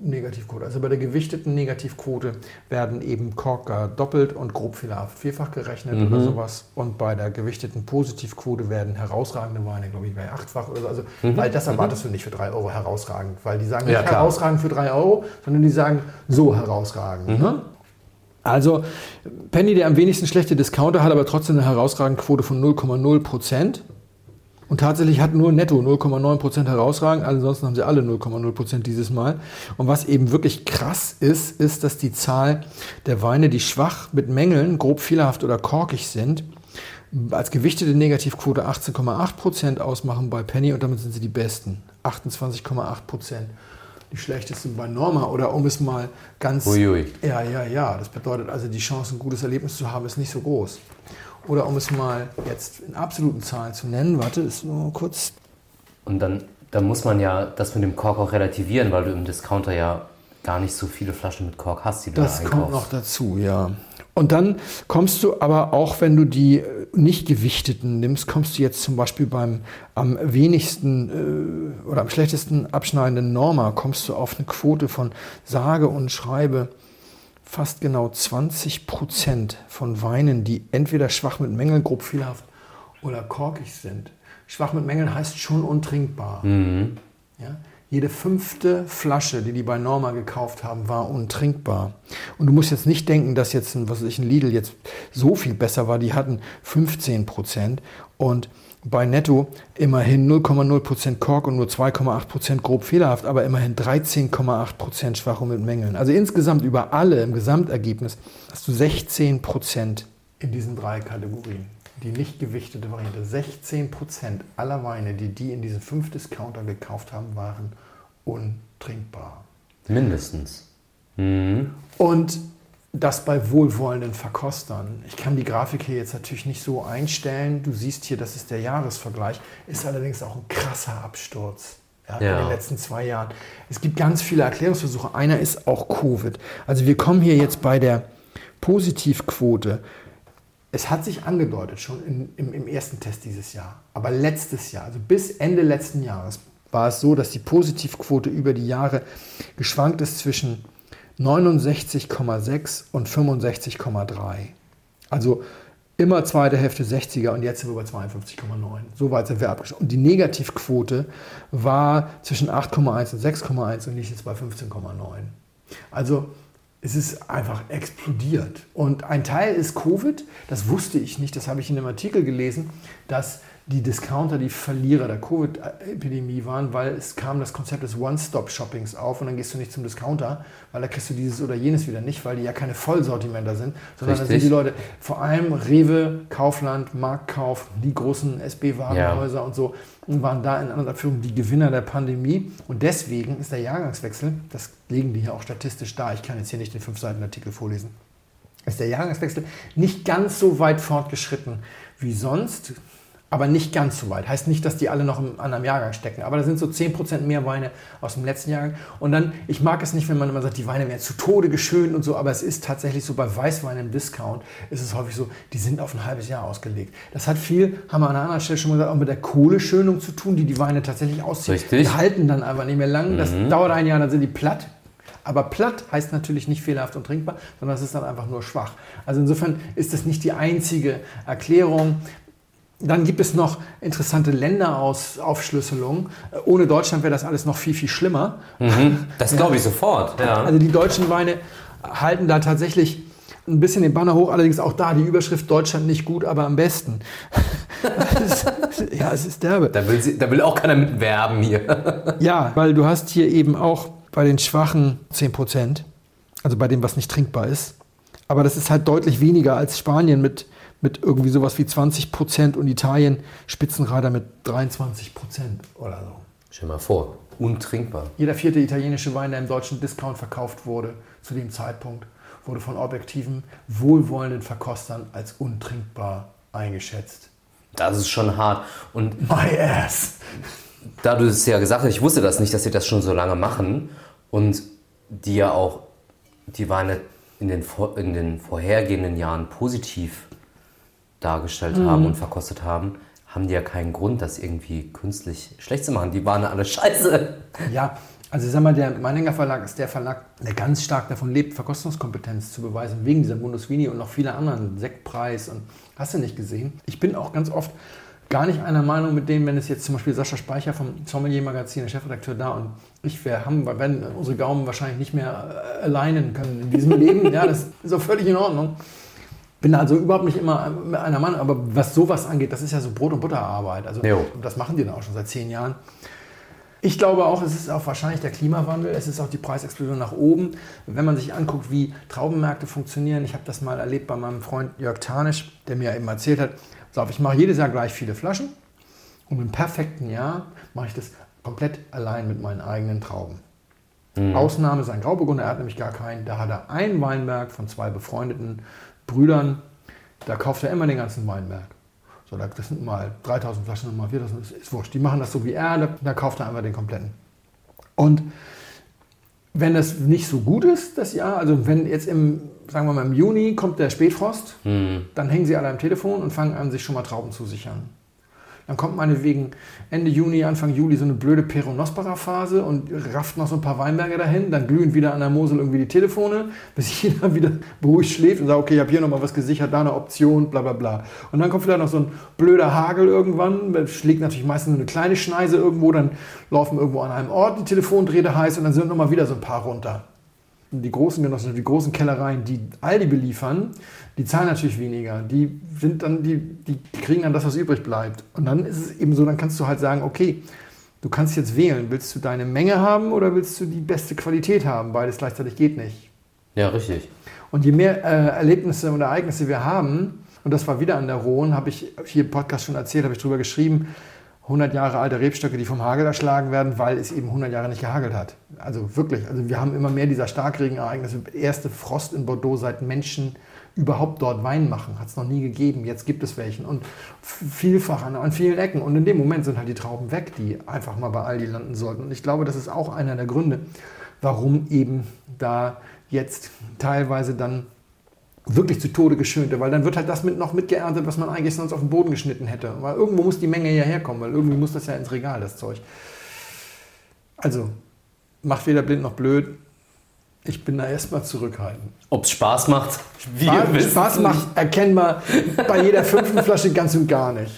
Negativquote. Also bei der gewichteten Negativquote werden eben Korker doppelt und grobfehlerhaft vierfach gerechnet mhm. oder sowas. Und bei der gewichteten Positivquote werden herausragende Weine, glaube ich, bei achtfach oder so. Also, mhm. Weil das erwartest mhm. du nicht für drei Euro herausragend. Weil die sagen nicht ja, herausragend für drei Euro, sondern die sagen so herausragend. Mhm. Ne? Also Penny, der am wenigsten schlechte Discounter, hat aber trotzdem eine herausragende Quote von 0,0 Prozent. Und tatsächlich hat nur netto 0,9% herausragend, ansonsten haben sie alle 0,0% dieses Mal. Und was eben wirklich krass ist, ist, dass die Zahl der Weine, die schwach mit Mängeln, grob fehlerhaft oder korkig sind, als gewichtete Negativquote 18,8% ausmachen bei Penny und damit sind sie die besten. 28,8%. Die schlechtesten bei Norma oder um es mal ganz. Uiui. Ja, ja, ja. Das bedeutet also, die Chance, ein gutes Erlebnis zu haben, ist nicht so groß. Oder um es mal jetzt in absoluten Zahlen zu nennen, warte, ist nur kurz. Und dann, dann muss man ja das mit dem Kork auch relativieren, weil du im Discounter ja gar nicht so viele Flaschen mit Kork hast, die du das da kommt noch dazu, ja. Und dann kommst du aber auch, wenn du die äh, nicht gewichteten nimmst, kommst du jetzt zum Beispiel beim am wenigsten äh, oder am schlechtesten abschneidenden Norma, kommst du auf eine Quote von sage und schreibe fast genau 20 Prozent von Weinen, die entweder schwach mit Mängeln, grob fehlerhaft oder korkig sind. Schwach mit Mängeln heißt schon untrinkbar. Mhm. Ja? Jede fünfte Flasche, die die bei Norma gekauft haben, war untrinkbar. Und du musst jetzt nicht denken, dass jetzt ein, was weiß ich, ein Lidl jetzt so viel besser war. Die hatten 15 Prozent. Und bei Netto immerhin 0,0% Kork und nur 2,8% grob fehlerhaft, aber immerhin 13,8% Schwachung mit Mängeln. Also insgesamt über alle im Gesamtergebnis hast du 16% in diesen drei Kategorien. Die nicht gewichtete Variante. 16% aller Weine, die die in diesen fünf Discounter gekauft haben, waren untrinkbar. Mindestens. Mhm. Und das bei wohlwollenden Verkostern. Ich kann die Grafik hier jetzt natürlich nicht so einstellen. Du siehst hier, das ist der Jahresvergleich, ist allerdings auch ein krasser Absturz. Ja, ja. In den letzten zwei Jahren. Es gibt ganz viele Erklärungsversuche. Einer ist auch Covid. Also wir kommen hier jetzt bei der Positivquote. Es hat sich angedeutet schon in, im, im ersten Test dieses Jahr. Aber letztes Jahr, also bis Ende letzten Jahres, war es so, dass die Positivquote über die Jahre geschwankt ist zwischen 69,6 und 65,3. Also immer zweite Hälfte 60er und jetzt sind wir bei 52,9. So weit sind wir abgeschlossen. Und die Negativquote war zwischen 8,1 und 6,1 und liegt jetzt bei 15,9. Also es ist einfach explodiert. Und ein Teil ist Covid, das wusste ich nicht, das habe ich in einem Artikel gelesen, dass die Discounter die Verlierer der Covid-Epidemie waren, weil es kam das Konzept des One-Stop-Shoppings auf und dann gehst du nicht zum Discounter, weil da kriegst du dieses oder jenes wieder nicht, weil die ja keine Vollsortimenter sind, sondern da sind die Leute, vor allem Rewe, Kaufland, Marktkauf, die großen SB-Warenhäuser ja. und so, waren da in anderer Führung die Gewinner der Pandemie. Und deswegen ist der Jahrgangswechsel, das legen die hier auch statistisch dar, ich kann jetzt hier nicht den fünf Seiten Artikel vorlesen, ist der Jahrgangswechsel nicht ganz so weit fortgeschritten wie sonst aber nicht ganz so weit. Heißt nicht, dass die alle noch im anderen Jahrgang stecken, aber da sind so 10% mehr Weine aus dem letzten Jahrgang. Und dann, ich mag es nicht, wenn man immer sagt, die Weine werden zu Tode geschönt und so, aber es ist tatsächlich so, bei Weißweinen im Discount ist es häufig so, die sind auf ein halbes Jahr ausgelegt. Das hat viel, haben wir an einer anderen Stelle schon mal gesagt, auch mit der Kohleschönung zu tun, die die Weine tatsächlich ausziehen. Richtig. Die halten dann einfach nicht mehr lang. Das mhm. dauert ein Jahr, dann sind die platt. Aber platt heißt natürlich nicht fehlerhaft und trinkbar, sondern es ist dann einfach nur schwach. Also insofern ist das nicht die einzige Erklärung. Dann gibt es noch interessante Länderaufschlüsselungen. Ohne Deutschland wäre das alles noch viel, viel schlimmer. Mhm, (laughs) das glaube ich sofort. Ja. Also die deutschen Weine halten da tatsächlich ein bisschen den Banner hoch, allerdings auch da die Überschrift Deutschland nicht gut, aber am besten. (laughs) ja, es ist derbe. Da will, sie, da will auch keiner mitwerben hier. (laughs) ja, weil du hast hier eben auch bei den Schwachen 10 Prozent, also bei dem, was nicht trinkbar ist. Aber das ist halt deutlich weniger als Spanien mit, mit irgendwie sowas wie 20 Prozent und Italien Spitzenreiter mit 23 Prozent oder so. Stell dir mal vor, untrinkbar. Jeder vierte italienische Wein, der im deutschen Discount verkauft wurde, zu dem Zeitpunkt, wurde von objektiven, wohlwollenden Verkostern als untrinkbar eingeschätzt. Das ist schon hart. Und My ass! da du es ja gesagt hast, ich wusste das nicht, dass sie das schon so lange machen und die ja auch die Weine in den, in den vorhergehenden Jahren positiv dargestellt haben und verkostet haben, haben die ja keinen Grund, das irgendwie künstlich schlecht zu machen. Die waren alle scheiße. Ja, also ich sag mal, der Meininger Verlag ist der Verlag, der ganz stark davon lebt, Verkostungskompetenz zu beweisen, wegen dieser Mundus Vini und noch viele anderen, Sektpreis und hast du nicht gesehen. Ich bin auch ganz oft gar nicht einer Meinung mit dem, wenn es jetzt zum Beispiel Sascha Speicher vom Sommelier Magazin, der Chefredakteur da und ich, wir haben, werden unsere Gaumen wahrscheinlich nicht mehr äh, alleinen können in diesem Leben. (laughs) Ja, das ist auch völlig in Ordnung. Bin also überhaupt nicht immer einer Mann, aber was sowas angeht, das ist ja so Brot- und Butterarbeit. Also Jo. das machen die dann auch schon seit zehn Jahren. Ich glaube auch, es ist auch wahrscheinlich der Klimawandel, es ist auch die Preisexplosion nach oben. Wenn man sich anguckt, wie Traubenmärkte funktionieren, ich habe das mal erlebt bei meinem Freund Jörg Tarnisch, der mir eben erzählt hat, so, ich mache jedes Jahr gleich viele Flaschen und im perfekten Jahr mache ich das komplett allein mit meinen eigenen Trauben. Ausnahme sein Grauburgunder, er hat nämlich gar keinen. Da hat er einen Weinberg von zwei befreundeten Brüdern, da kauft er immer den ganzen Weinberg. So, da- das sind mal 3000 Flaschen und mal 4000, ist, ist wurscht. Die machen das so wie er, da, da kauft er einfach den kompletten. Und wenn das nicht so gut ist, das Jahr, also wenn jetzt im, sagen wir mal im Juni kommt der Spätfrost, dann hängen sie alle am Telefon und fangen an, sich schon mal Trauben zu sichern. Dann kommt meinetwegen Ende Juni, Anfang Juli so eine blöde Peronospora-Phase und rafft noch so ein paar Weinberge dahin. Dann glühen wieder an der Mosel irgendwie die Telefone, (laughs) bis jeder wieder beruhigt schläft und sagt, okay, ich habe hier nochmal was gesichert, da eine Option, bla bla bla. Und dann kommt vielleicht noch so ein blöder Hagel irgendwann, schlägt natürlich meistens nur eine kleine Schneise irgendwo, dann laufen irgendwo an einem Ort die Telefondrähte heiß und dann sind nochmal wieder so ein paar runter die großen Genossen, die großen Kellereien, die Aldi beliefern, die zahlen natürlich weniger. Die sind dann, die, die kriegen dann das, was übrig bleibt. Und dann ist es eben so, dann kannst du halt sagen, okay, du kannst jetzt wählen. Willst du deine Menge haben oder willst du die beste Qualität haben? Beides gleichzeitig geht nicht. Ja, richtig. Und je mehr äh, Erlebnisse und Ereignisse wir haben, und das war wieder an der Rhone, habe ich hier im Podcast schon erzählt, habe ich drüber geschrieben, 100 Jahre alte Rebstöcke, die vom Hagel erschlagen werden, weil es eben 100 Jahre nicht gehagelt hat. Also wirklich, also wir haben immer mehr dieser Starkregenereignisse. Erste Frost in Bordeaux, seit Menschen überhaupt dort Wein machen, hat es noch nie gegeben. Jetzt gibt es welchen und vielfach an, an vielen Ecken. Und in dem Moment sind halt die Trauben weg, die einfach mal bei Aldi landen sollten. Und ich glaube, das ist auch einer der Gründe, warum eben da jetzt teilweise dann wirklich zu Tode geschönte, weil dann wird halt das mit, noch mitgeerntet, was man eigentlich sonst auf den Boden geschnitten hätte. Weil irgendwo muss die Menge ja herkommen, weil irgendwie muss das ja ins Regal, das Zeug. Also, macht weder blind noch blöd. Ich bin da erstmal zurückhaltend. Ob es Spaß macht? Spaß, Spaß macht erkennbar bei jeder fünften Flasche ganz und gar nicht.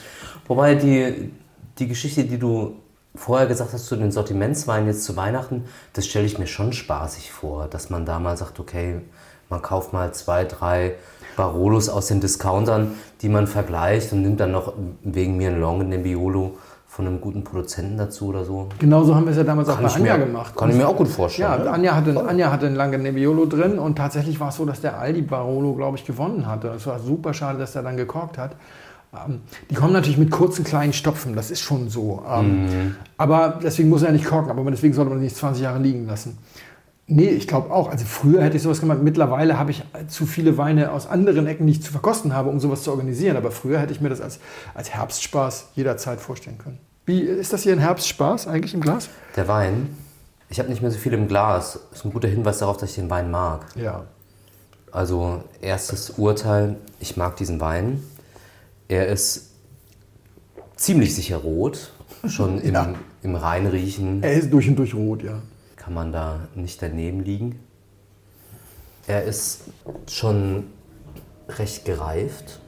Wobei die, die Geschichte, die du vorher gesagt hast zu den Sortimentsweinen jetzt zu Weihnachten, das stelle ich mir schon spaßig vor, dass man da mal sagt, okay, man kauft mal zwei, drei Barolos aus den Discountern, die man vergleicht und nimmt dann noch wegen mir ein Long Nebbiolo von einem guten Produzenten dazu oder so. Genauso haben wir es ja damals auch Kann bei ich Anja mir- gemacht. kann ich mir auch gut vorstellen, Ja, ne? Anja hatte, Anja hatte einen langen Nebbiolo drin und tatsächlich war es so, dass der Aldi Barolo, glaube ich, gewonnen hatte. Es war super schade, dass er dann gekorkt hat. Ähm, die kommen natürlich mit kurzen kleinen Stopfen, das ist schon so. Ähm, Mhm. Aber deswegen muss er ja nicht korken, aber deswegen sollte man ihn nicht 20 Jahre liegen lassen. Nee, ich glaube auch. Also früher hätte ich sowas gemacht. Mittlerweile habe ich zu viele Weine aus anderen Ecken, die ich zu verkosten habe, um sowas zu organisieren. Aber früher hätte ich mir das als, als Herbstspaß jederzeit vorstellen können. Wie ist das hier ein Herbstspaß eigentlich im Glas? Der Wein, ich habe nicht mehr so viel im Glas. Ist ein guter Hinweis darauf, dass ich den Wein mag. Ja. Also erstes Urteil, ich mag diesen Wein. Er ist ziemlich sicher rot. Schon im, Ja. im Reinriechen Er ist durch und durch rot, ja. Kann man da nicht daneben liegen. Er ist schon recht gereift,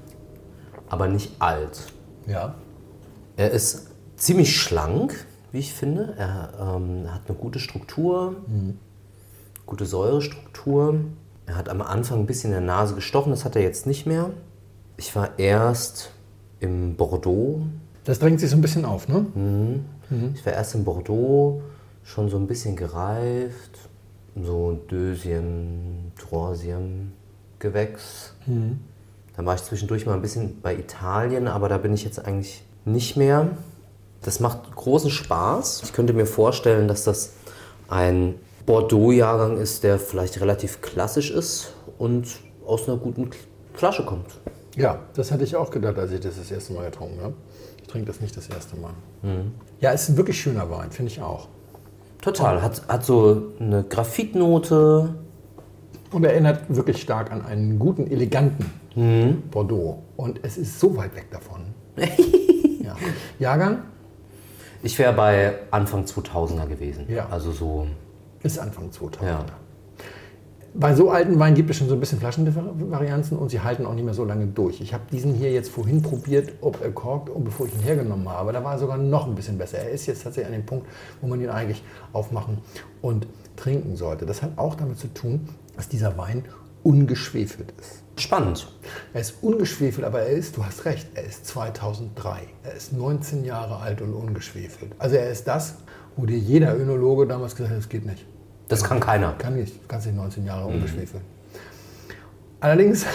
aber nicht alt. Ja. Er ist ziemlich schlank, wie ich finde. Er ähm, hat eine gute Struktur, gute Säurestruktur. Er hat am Anfang ein bisschen in der Nase gestochen, das hat er jetzt nicht mehr. Ich war erst im Bordeaux. Das drängt sich so ein bisschen auf, ne? Ich war erst in Bordeaux, schon so ein bisschen gereift. So Dösiem, Troisiem Gewächs. Dann war ich zwischendurch mal ein bisschen bei Italien, aber da bin ich jetzt eigentlich nicht mehr. Das macht großen Spaß. Ich könnte mir vorstellen, dass das ein Bordeaux-Jahrgang ist, der vielleicht relativ klassisch ist und aus einer guten Flasche kommt. Ja, das hatte ich auch gedacht, als ich das das erste Mal getrunken habe. Ich trinke das nicht das erste Mal. Ja, ist ein wirklich schöner Wein, finde ich auch. Total. Hat, hat so eine Graphitnote. Und erinnert wirklich stark an einen guten, eleganten Bordeaux. Und es ist so weit weg davon. (laughs) ja. Jahrgang Ich wäre bei Anfang 2000er gewesen. Ja. Also so. ist Anfang 2000. Ja. Bei so alten Weinen gibt es schon so ein bisschen Flaschenvarianzen und sie halten auch nicht mehr so lange durch. Ich habe diesen hier jetzt vorhin probiert, ob er korkt, und bevor ich ihn hergenommen habe. Da war er sogar noch ein bisschen besser. Er ist jetzt tatsächlich an dem Punkt, wo man ihn eigentlich aufmachen und trinken sollte. Das hat auch damit zu tun, dass dieser Wein ungeschwefelt ist. Spannend. Er ist ungeschwefelt, aber er ist, du hast recht, er ist 2003. Er ist 19 Jahre alt und ungeschwefelt. Also er ist das, wo dir jeder Önologe damals gesagt hat, das geht nicht. Das kann keiner. Kann nicht, du kannst nicht 19 Jahre ungeschwefelt. Allerdings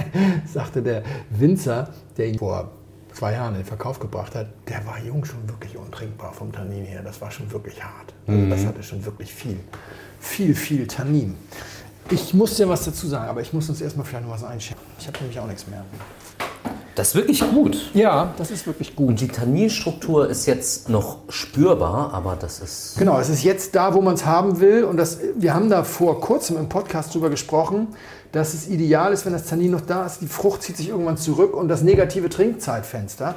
(laughs) sagte der Winzer, der ihn vor zwei Jahren in den Verkauf gebracht hat, der war jung schon wirklich untrinkbar vom Tannin her. Das war schon wirklich hart. Also das hatte schon wirklich viel, viel, viel Tannin. Ich muss dir was dazu sagen, aber ich muss uns erstmal vielleicht noch was einschätzen. Ich habe nämlich auch nichts mehr. Das ist wirklich gut. Ja, das ist wirklich gut. Und die Tanninstruktur ist jetzt noch spürbar, aber das ist. Genau, es ist jetzt da, wo man es haben will. Und das, wir haben da vor kurzem im Podcast drüber gesprochen, dass es ideal ist, wenn das Tannin noch da ist. Die Frucht zieht sich irgendwann zurück und das negative Trinkzeitfenster.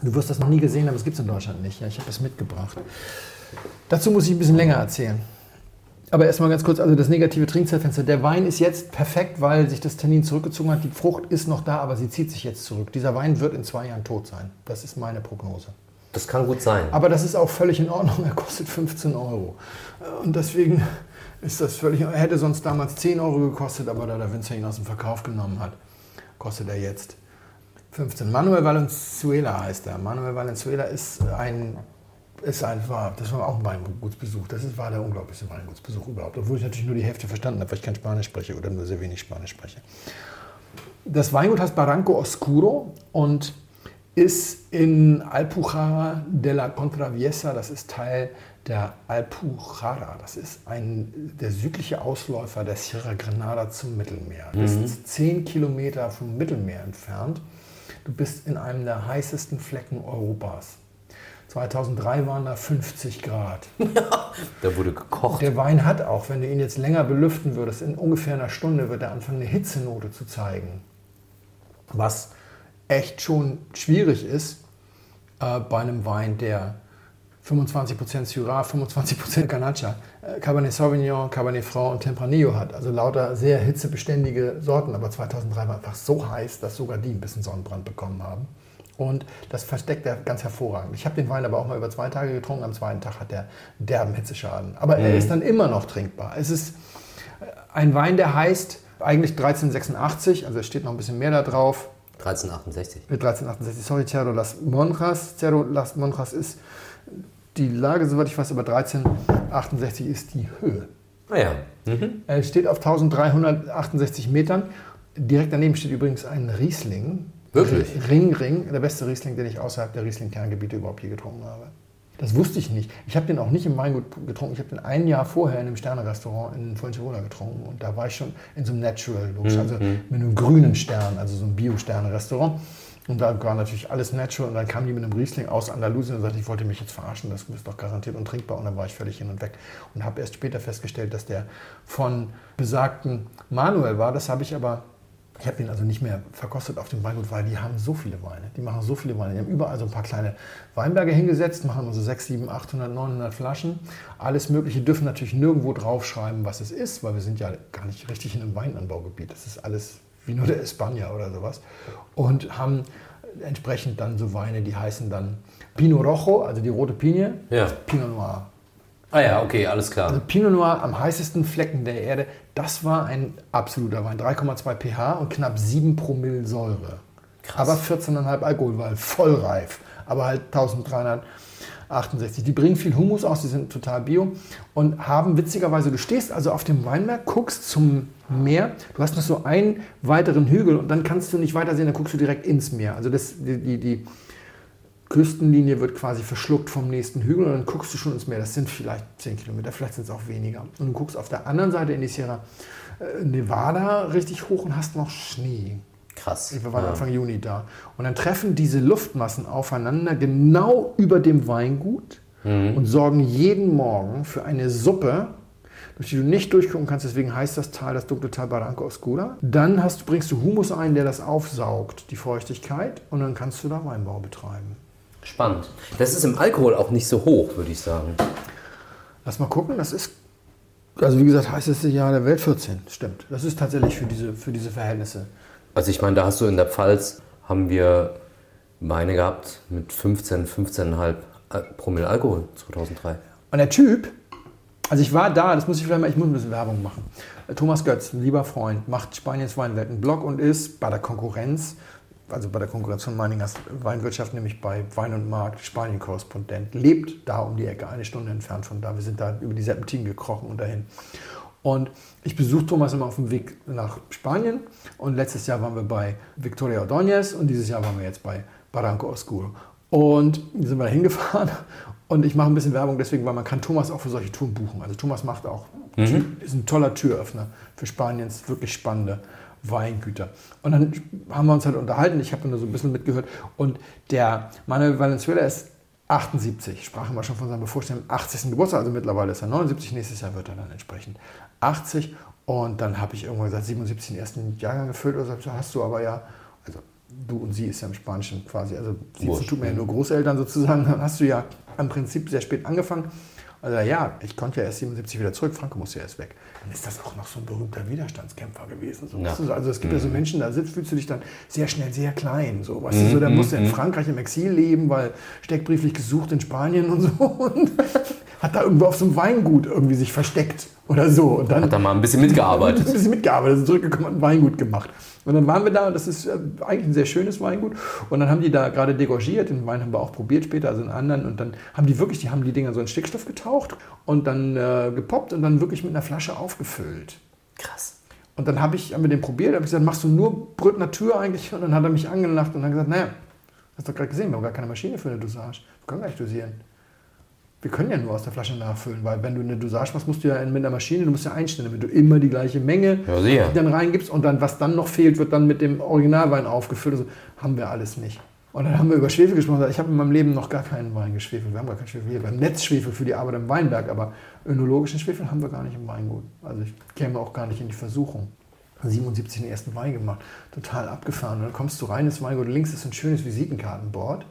Du wirst das noch nie gesehen haben, es gibt es in Deutschland nicht. Ja, ich habe es mitgebracht. Dazu muss ich ein bisschen länger erzählen. Aber erstmal ganz kurz, also das negative Trinkzeitfenster. Der Wein ist jetzt perfekt, weil sich das Tannin zurückgezogen hat. Die Frucht ist noch da, aber sie zieht sich jetzt zurück. Dieser Wein wird in zwei Jahren tot sein. Das ist meine Prognose. Das kann gut sein. Aber das ist auch völlig in Ordnung. Er kostet 15 Euro. Und deswegen ist das völlig. Er hätte sonst damals 10 Euro gekostet, aber da der Winzer ihn aus dem Verkauf genommen hat, kostet er jetzt 15. Manuel Valenzuela heißt er. Manuel Valenzuela ist ein. Ist einfach, das war auch ein Weingutsbesuch. Das ist, war der unglaublichste Weingutsbesuch überhaupt. Obwohl ich natürlich nur die Hälfte verstanden habe, weil ich kein Spanisch spreche oder nur sehr wenig Spanisch spreche. Das Weingut heißt Barranco Oscuro und ist in Alpujarra de la Contraviesa, das ist Teil der Alpujarra. Das ist ein, der südliche Ausläufer der Sierra Granada zum Mittelmeer. Das ist 10 Kilometer vom Mittelmeer entfernt. Du bist in einem der heißesten Flecken Europas. 2003 waren da 50 Grad. (laughs) Da wurde gekocht. Der Wein hat auch, wenn du ihn jetzt länger belüften würdest, in ungefähr einer Stunde wird er anfangen, eine Hitzenote zu zeigen. Was echt schon schwierig ist äh, bei einem Wein, der 25% Syrah, 25% Ganacha, äh, Cabernet Sauvignon, Cabernet Franc und Tempranillo hat. Also lauter sehr hitzebeständige Sorten. Aber 2003 war einfach so heiß, dass sogar die ein bisschen Sonnenbrand bekommen haben. Und das versteckt er ganz hervorragend. Ich habe den Wein aber auch mal über zwei Tage getrunken. Am zweiten Tag hat er derben Hitzeschaden. Aber er ist dann immer noch trinkbar. Es ist ein Wein, der heißt eigentlich 1386, also es steht noch ein bisschen mehr da drauf. 1368. Mit 1368, sorry, Cerro Las Monjas. Cerro Las Monjas ist die Lage, soweit ich weiß, aber 1368 ist die Höhe. Naja. Mhm. Er steht auf 1368 Metern. Direkt daneben steht übrigens ein Riesling. Wirklich? Ring, Ring, der beste Riesling, den ich außerhalb der Riesling-Kerngebiete überhaupt je getrunken habe. Das wusste ich nicht. Ich habe den auch nicht im Weingut getrunken. Ich habe den ein Jahr vorher in einem Sterne-Restaurant in Fuengirola getrunken. Und da war ich schon in so einem Natural, logisch, also mit einem grünen Stern, also so einem Bio-Sterne-Restaurant. Und da war natürlich alles natural. Und dann kam die mit einem Riesling aus Andalusien und sagte, ich wollte mich jetzt verarschen, das ist doch garantiert untrinkbar. Und dann war ich völlig hin und weg. Und habe erst später festgestellt, dass der von besagten Manuel war. Das habe ich aber, ich habe den also nicht mehr verkostet auf dem Weingut, weil die haben so viele Weine. Die machen so viele Weine. Die haben überall so ein paar kleine Weinberge hingesetzt, machen immer so 6, 7, 800, 900 Flaschen. Alles Mögliche dürfen natürlich nirgendwo draufschreiben, was es ist, weil wir sind ja gar nicht richtig in einem Weinanbaugebiet. Das ist alles wie nur der Espanja oder sowas. Und haben entsprechend dann so Weine, die heißen dann Pinot Rojo, also die rote Pinie, Ja. Pinot Noir. Ah ja, okay, alles klar. Also Pinot Noir am heißesten Flecken der Erde, Das war ein absoluter Wein. 3,2 pH und knapp 7 Promille Säure. Krass. Aber 14,5 Alkohol, weil voll reif. Aber halt 1368. Die bringen viel Humus aus, die sind total bio und haben witzigerweise, du stehst also auf dem Weinberg, guckst zum Meer, du hast noch so einen weiteren Hügel und dann kannst du nicht weiter sehen, dann guckst du direkt ins Meer. Also das, die, die, die Küstenlinie wird quasi verschluckt vom nächsten Hügel und dann guckst du schon ins Meer. Das sind vielleicht 10 Kilometer, vielleicht sind es auch weniger. Und du guckst auf der anderen Seite in die Sierra äh, Nevada richtig hoch und hast noch Schnee. Krass. Wir waren Ja. Anfang Juni da. Und dann treffen diese Luftmassen aufeinander genau über dem Weingut und sorgen jeden Morgen für eine Suppe, durch die du nicht durchgucken kannst. Deswegen heißt das Tal das dunkle Tal Barranco Oscura. Dann hast, bringst du Humus ein, der das aufsaugt, die Feuchtigkeit. Und dann kannst du da Weinbau betreiben. Spannend. Das ist im Alkohol auch nicht so hoch, würde ich sagen. Lass mal gucken, das ist, also wie gesagt, heißeste Jahr der Welt 14. Stimmt. Das ist tatsächlich für diese, für diese Verhältnisse. Also ich meine, da hast du in der Pfalz, haben wir Weine gehabt mit 15, 15,5 Al- Promille Alkohol 2003. Und der Typ, also ich war da, das muss ich vielleicht mal, ich muss ein bisschen Werbung machen. Thomas Götz, ein lieber Freund, macht Spaniens Weinwelt einen Blog und ist bei der Konkurrenz, also bei der Konkurrenz von Meiningers Weinwirtschaft, nämlich bei Wein und Markt, Spanien-Korrespondent, lebt da um die Ecke, eine Stunde entfernt von da. Wir sind da über die Serpentinen gekrochen und dahin. Und ich besuche Thomas immer auf dem Weg nach Spanien. Und letztes Jahr waren wir bei Victoria Ordóñez und dieses Jahr waren wir jetzt bei Barranco Oscuro. Und sind wir da hingefahren. (laughs) Und ich mache ein bisschen Werbung deswegen, weil man kann Thomas auch für solche Touren buchen. Also Thomas macht auch, ist ein toller Türöffner für Spaniens wirklich spannende Weingüter. Und dann haben wir uns halt unterhalten. Ich habe da so ein bisschen mitgehört. Und der Manuel Valenzuela ist 78, sprachen wir schon von seinem bevorstehenden 80. Geburtstag, also mittlerweile ist er 79, nächstes Jahr wird er dann entsprechend 80. Und dann habe ich irgendwann gesagt, 77 den ersten Jahrgang gefüllt. Oder so, hast du aber ja, also du und sie ist ja im Spanischen quasi, also sie tut mir ja nur Großeltern sozusagen, dann hast du ja im Prinzip sehr spät angefangen. Also ja, ich konnte ja erst 77 wieder zurück, Franco musste ja erst weg. Dann ist das auch noch so ein berühmter Widerstandskämpfer gewesen. So, Ja. weißt du, Also es gibt ja so Menschen, da sitzt, fühlst du dich dann sehr schnell sehr klein. So, weißt du, so, der musste in Frankreich im Exil leben, weil steckbrieflich gesucht in Spanien und so. Und (laughs) hat da irgendwo auf so einem Weingut irgendwie sich versteckt oder so. Und dann Hat da mal ein bisschen (laughs) ein mitgearbeitet. bisschen mitgearbeitet, sind zurückgekommen und ein Weingut gemacht. Und dann waren wir da und das ist äh, eigentlich ein sehr schönes Weingut. Und dann haben die da gerade degorgiert, den Wein haben wir auch probiert später, also einen anderen. Und dann haben die wirklich, die haben die Dinger so in Stickstoff getaucht und dann äh, gepoppt und dann wirklich mit einer Flasche aufgefüllt. Krass. Und dann habe ich, haben wir den probiert, habe ich gesagt, machst du nur Brüt Natur eigentlich? Und dann hat er mich angelacht und hat gesagt, naja, hast du doch gerade gesehen, wir haben gar keine Maschine für eine Dosage. Wir können gar nicht dosieren. Wir können ja nur aus der Flasche nachfüllen, weil wenn du eine Dosage machst, musst du ja mit einer Maschine, du musst ja einstellen, damit du immer die gleiche Menge Ja, dann reingibst und dann, was dann noch fehlt, wird dann mit dem Originalwein aufgefüllt. Also, haben wir alles nicht. Und dann haben wir über Schwefel gesprochen. Ich habe in meinem Leben noch gar keinen Wein geschwefelt. Wir haben gar keinen Schwefel hier. Wir haben Netzschwefel für die Arbeit im Weinberg, aber önologischen Schwefel haben wir gar nicht im Weingut. Also ich käme auch gar nicht in die Versuchung. 77 den ersten Wein gemacht, total abgefahren. Und dann kommst du rein ins Weingut, links ist ein schönes Visitenkartenboard.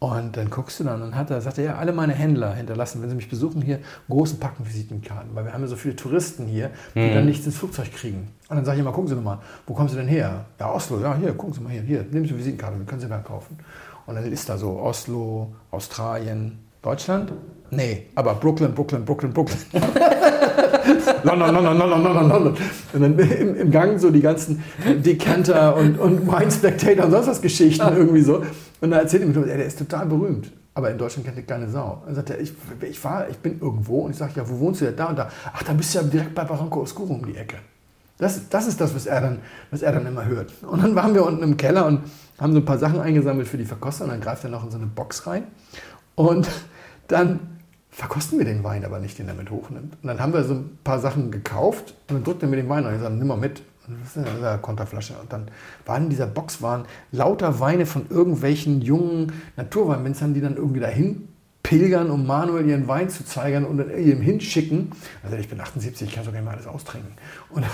Und dann guckst du dann und hat er, sagt er, ja, alle meine Händler hinterlassen, wenn sie mich besuchen, hier großen Packen Visitenkarten, weil wir haben ja so viele Touristen hier, die dann nichts ins Flugzeug kriegen. Und dann sage ich immer, gucken Sie doch mal, wo kommen Sie denn her? Ja, Oslo, ja, hier, gucken Sie mal hier, hier, nehmen Sie eine Visitenkarte, wir können Sie da kaufen. Und dann ist da so Oslo, Australien, Deutschland? Nee, aber Brooklyn, Brooklyn, Brooklyn, Brooklyn. (laughs) London, London, London, London, London. Und dann im, im Gang so die ganzen Decanter und, und Wine Spectator und sonst was Geschichten (laughs) irgendwie so. Und da erzählt er mir, der ist total berühmt. Aber in Deutschland kennt keine Sau. Dann sagt er, ich, ich, war, ich bin irgendwo und ich sage, ja, wo wohnst du denn? Da und da. Ach, da bist du ja direkt bei Barranco Oscuro um die Ecke. Das, das ist das, was er, dann, was er dann immer hört. Und dann waren wir unten im Keller und haben so ein paar Sachen eingesammelt für die Verkoster. Und dann greift er noch in so eine Box rein. Und dann verkosten wir den Wein aber nicht, den er mit hochnimmt. Und dann haben wir so ein paar Sachen gekauft und dann drückt er mir den Wein und ich sage, nimm mal mit. Und das ist eine Konterflasche. Und dann waren in dieser Box waren lauter Weine von irgendwelchen jungen Naturweinwinzern, die dann irgendwie dahin pilgern, um Manuel ihren Wein zu zeigen und ihm hinschicken. Also ich bin 78, ich kann sogar nicht mal alles austrinken. Und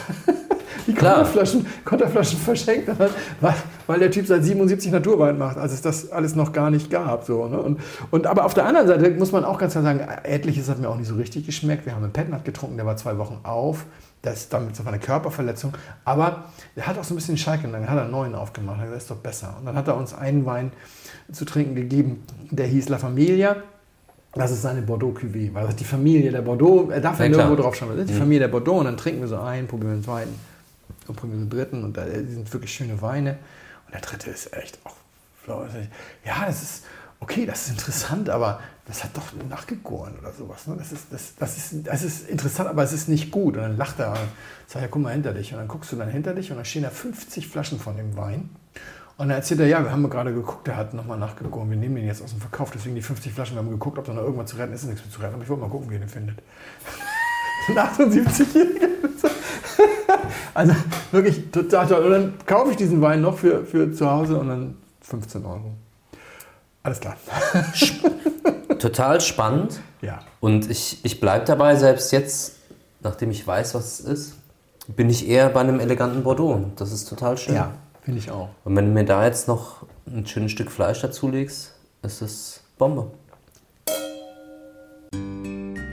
(laughs) die. Konterflaschen, Konterflaschen verschenkt, hat, weil, weil der Typ seit 77 Naturwein macht, als es das alles noch gar nicht gab. So, ne? und, und, aber auf der anderen Seite muss man auch ganz klar sagen, etliches hat mir auch nicht so richtig geschmeckt. Wir haben einen Petnat getrunken, der war zwei Wochen auf. Das ist damit so eine Körperverletzung. Aber er hat auch so ein bisschen Schalke und dann hat er einen neuen aufgemacht. Er ist doch besser. Und dann hat er uns einen Wein zu trinken gegeben, der hieß La Familia. Das ist seine Bordeaux Cuvée, weil das ist die Familie der Bordeaux, er darf ja, Ja, nirgendwo drauf schauen, das ist die Familie der Bordeaux. Und dann trinken wir so einen, probieren wir den zweiten und probieren den dritten. Und da, sind wirklich schöne Weine. Und der dritte ist echt auch, ja, das ist, okay, das ist interessant, aber das hat doch nachgegoren oder sowas. Ne? Das, ist, das, das, ist, das ist interessant, aber es ist nicht gut. Und dann lacht er und sagt, ja, guck mal hinter dich. Und dann guckst du dann hinter dich und dann stehen da 50 Flaschen von dem Wein. Und dann erzählt er, ja, wir haben gerade geguckt, der hat nochmal nachgegoren. Wir nehmen den jetzt aus dem Verkauf, deswegen die 50 Flaschen. Wir haben geguckt, ob da noch irgendwas zu retten ist. Ist nichts mehr zu retten, aber ich wollte mal gucken, wie ihr den findet. (laughs) Ein 78-Jähriger. (laughs) Also wirklich total toll. Und dann kaufe ich diesen Wein noch für, für zu Hause und dann 15 Euro. Alles klar. (laughs) Total spannend. Ja. Und ich, ich bleibe dabei, selbst jetzt, nachdem ich weiß, was es ist, bin ich eher bei einem eleganten Bordeaux. Das ist total schön. Ja, finde ich auch. Und wenn du mir da jetzt noch ein schönes Stück Fleisch dazu legst, ist es Bombe.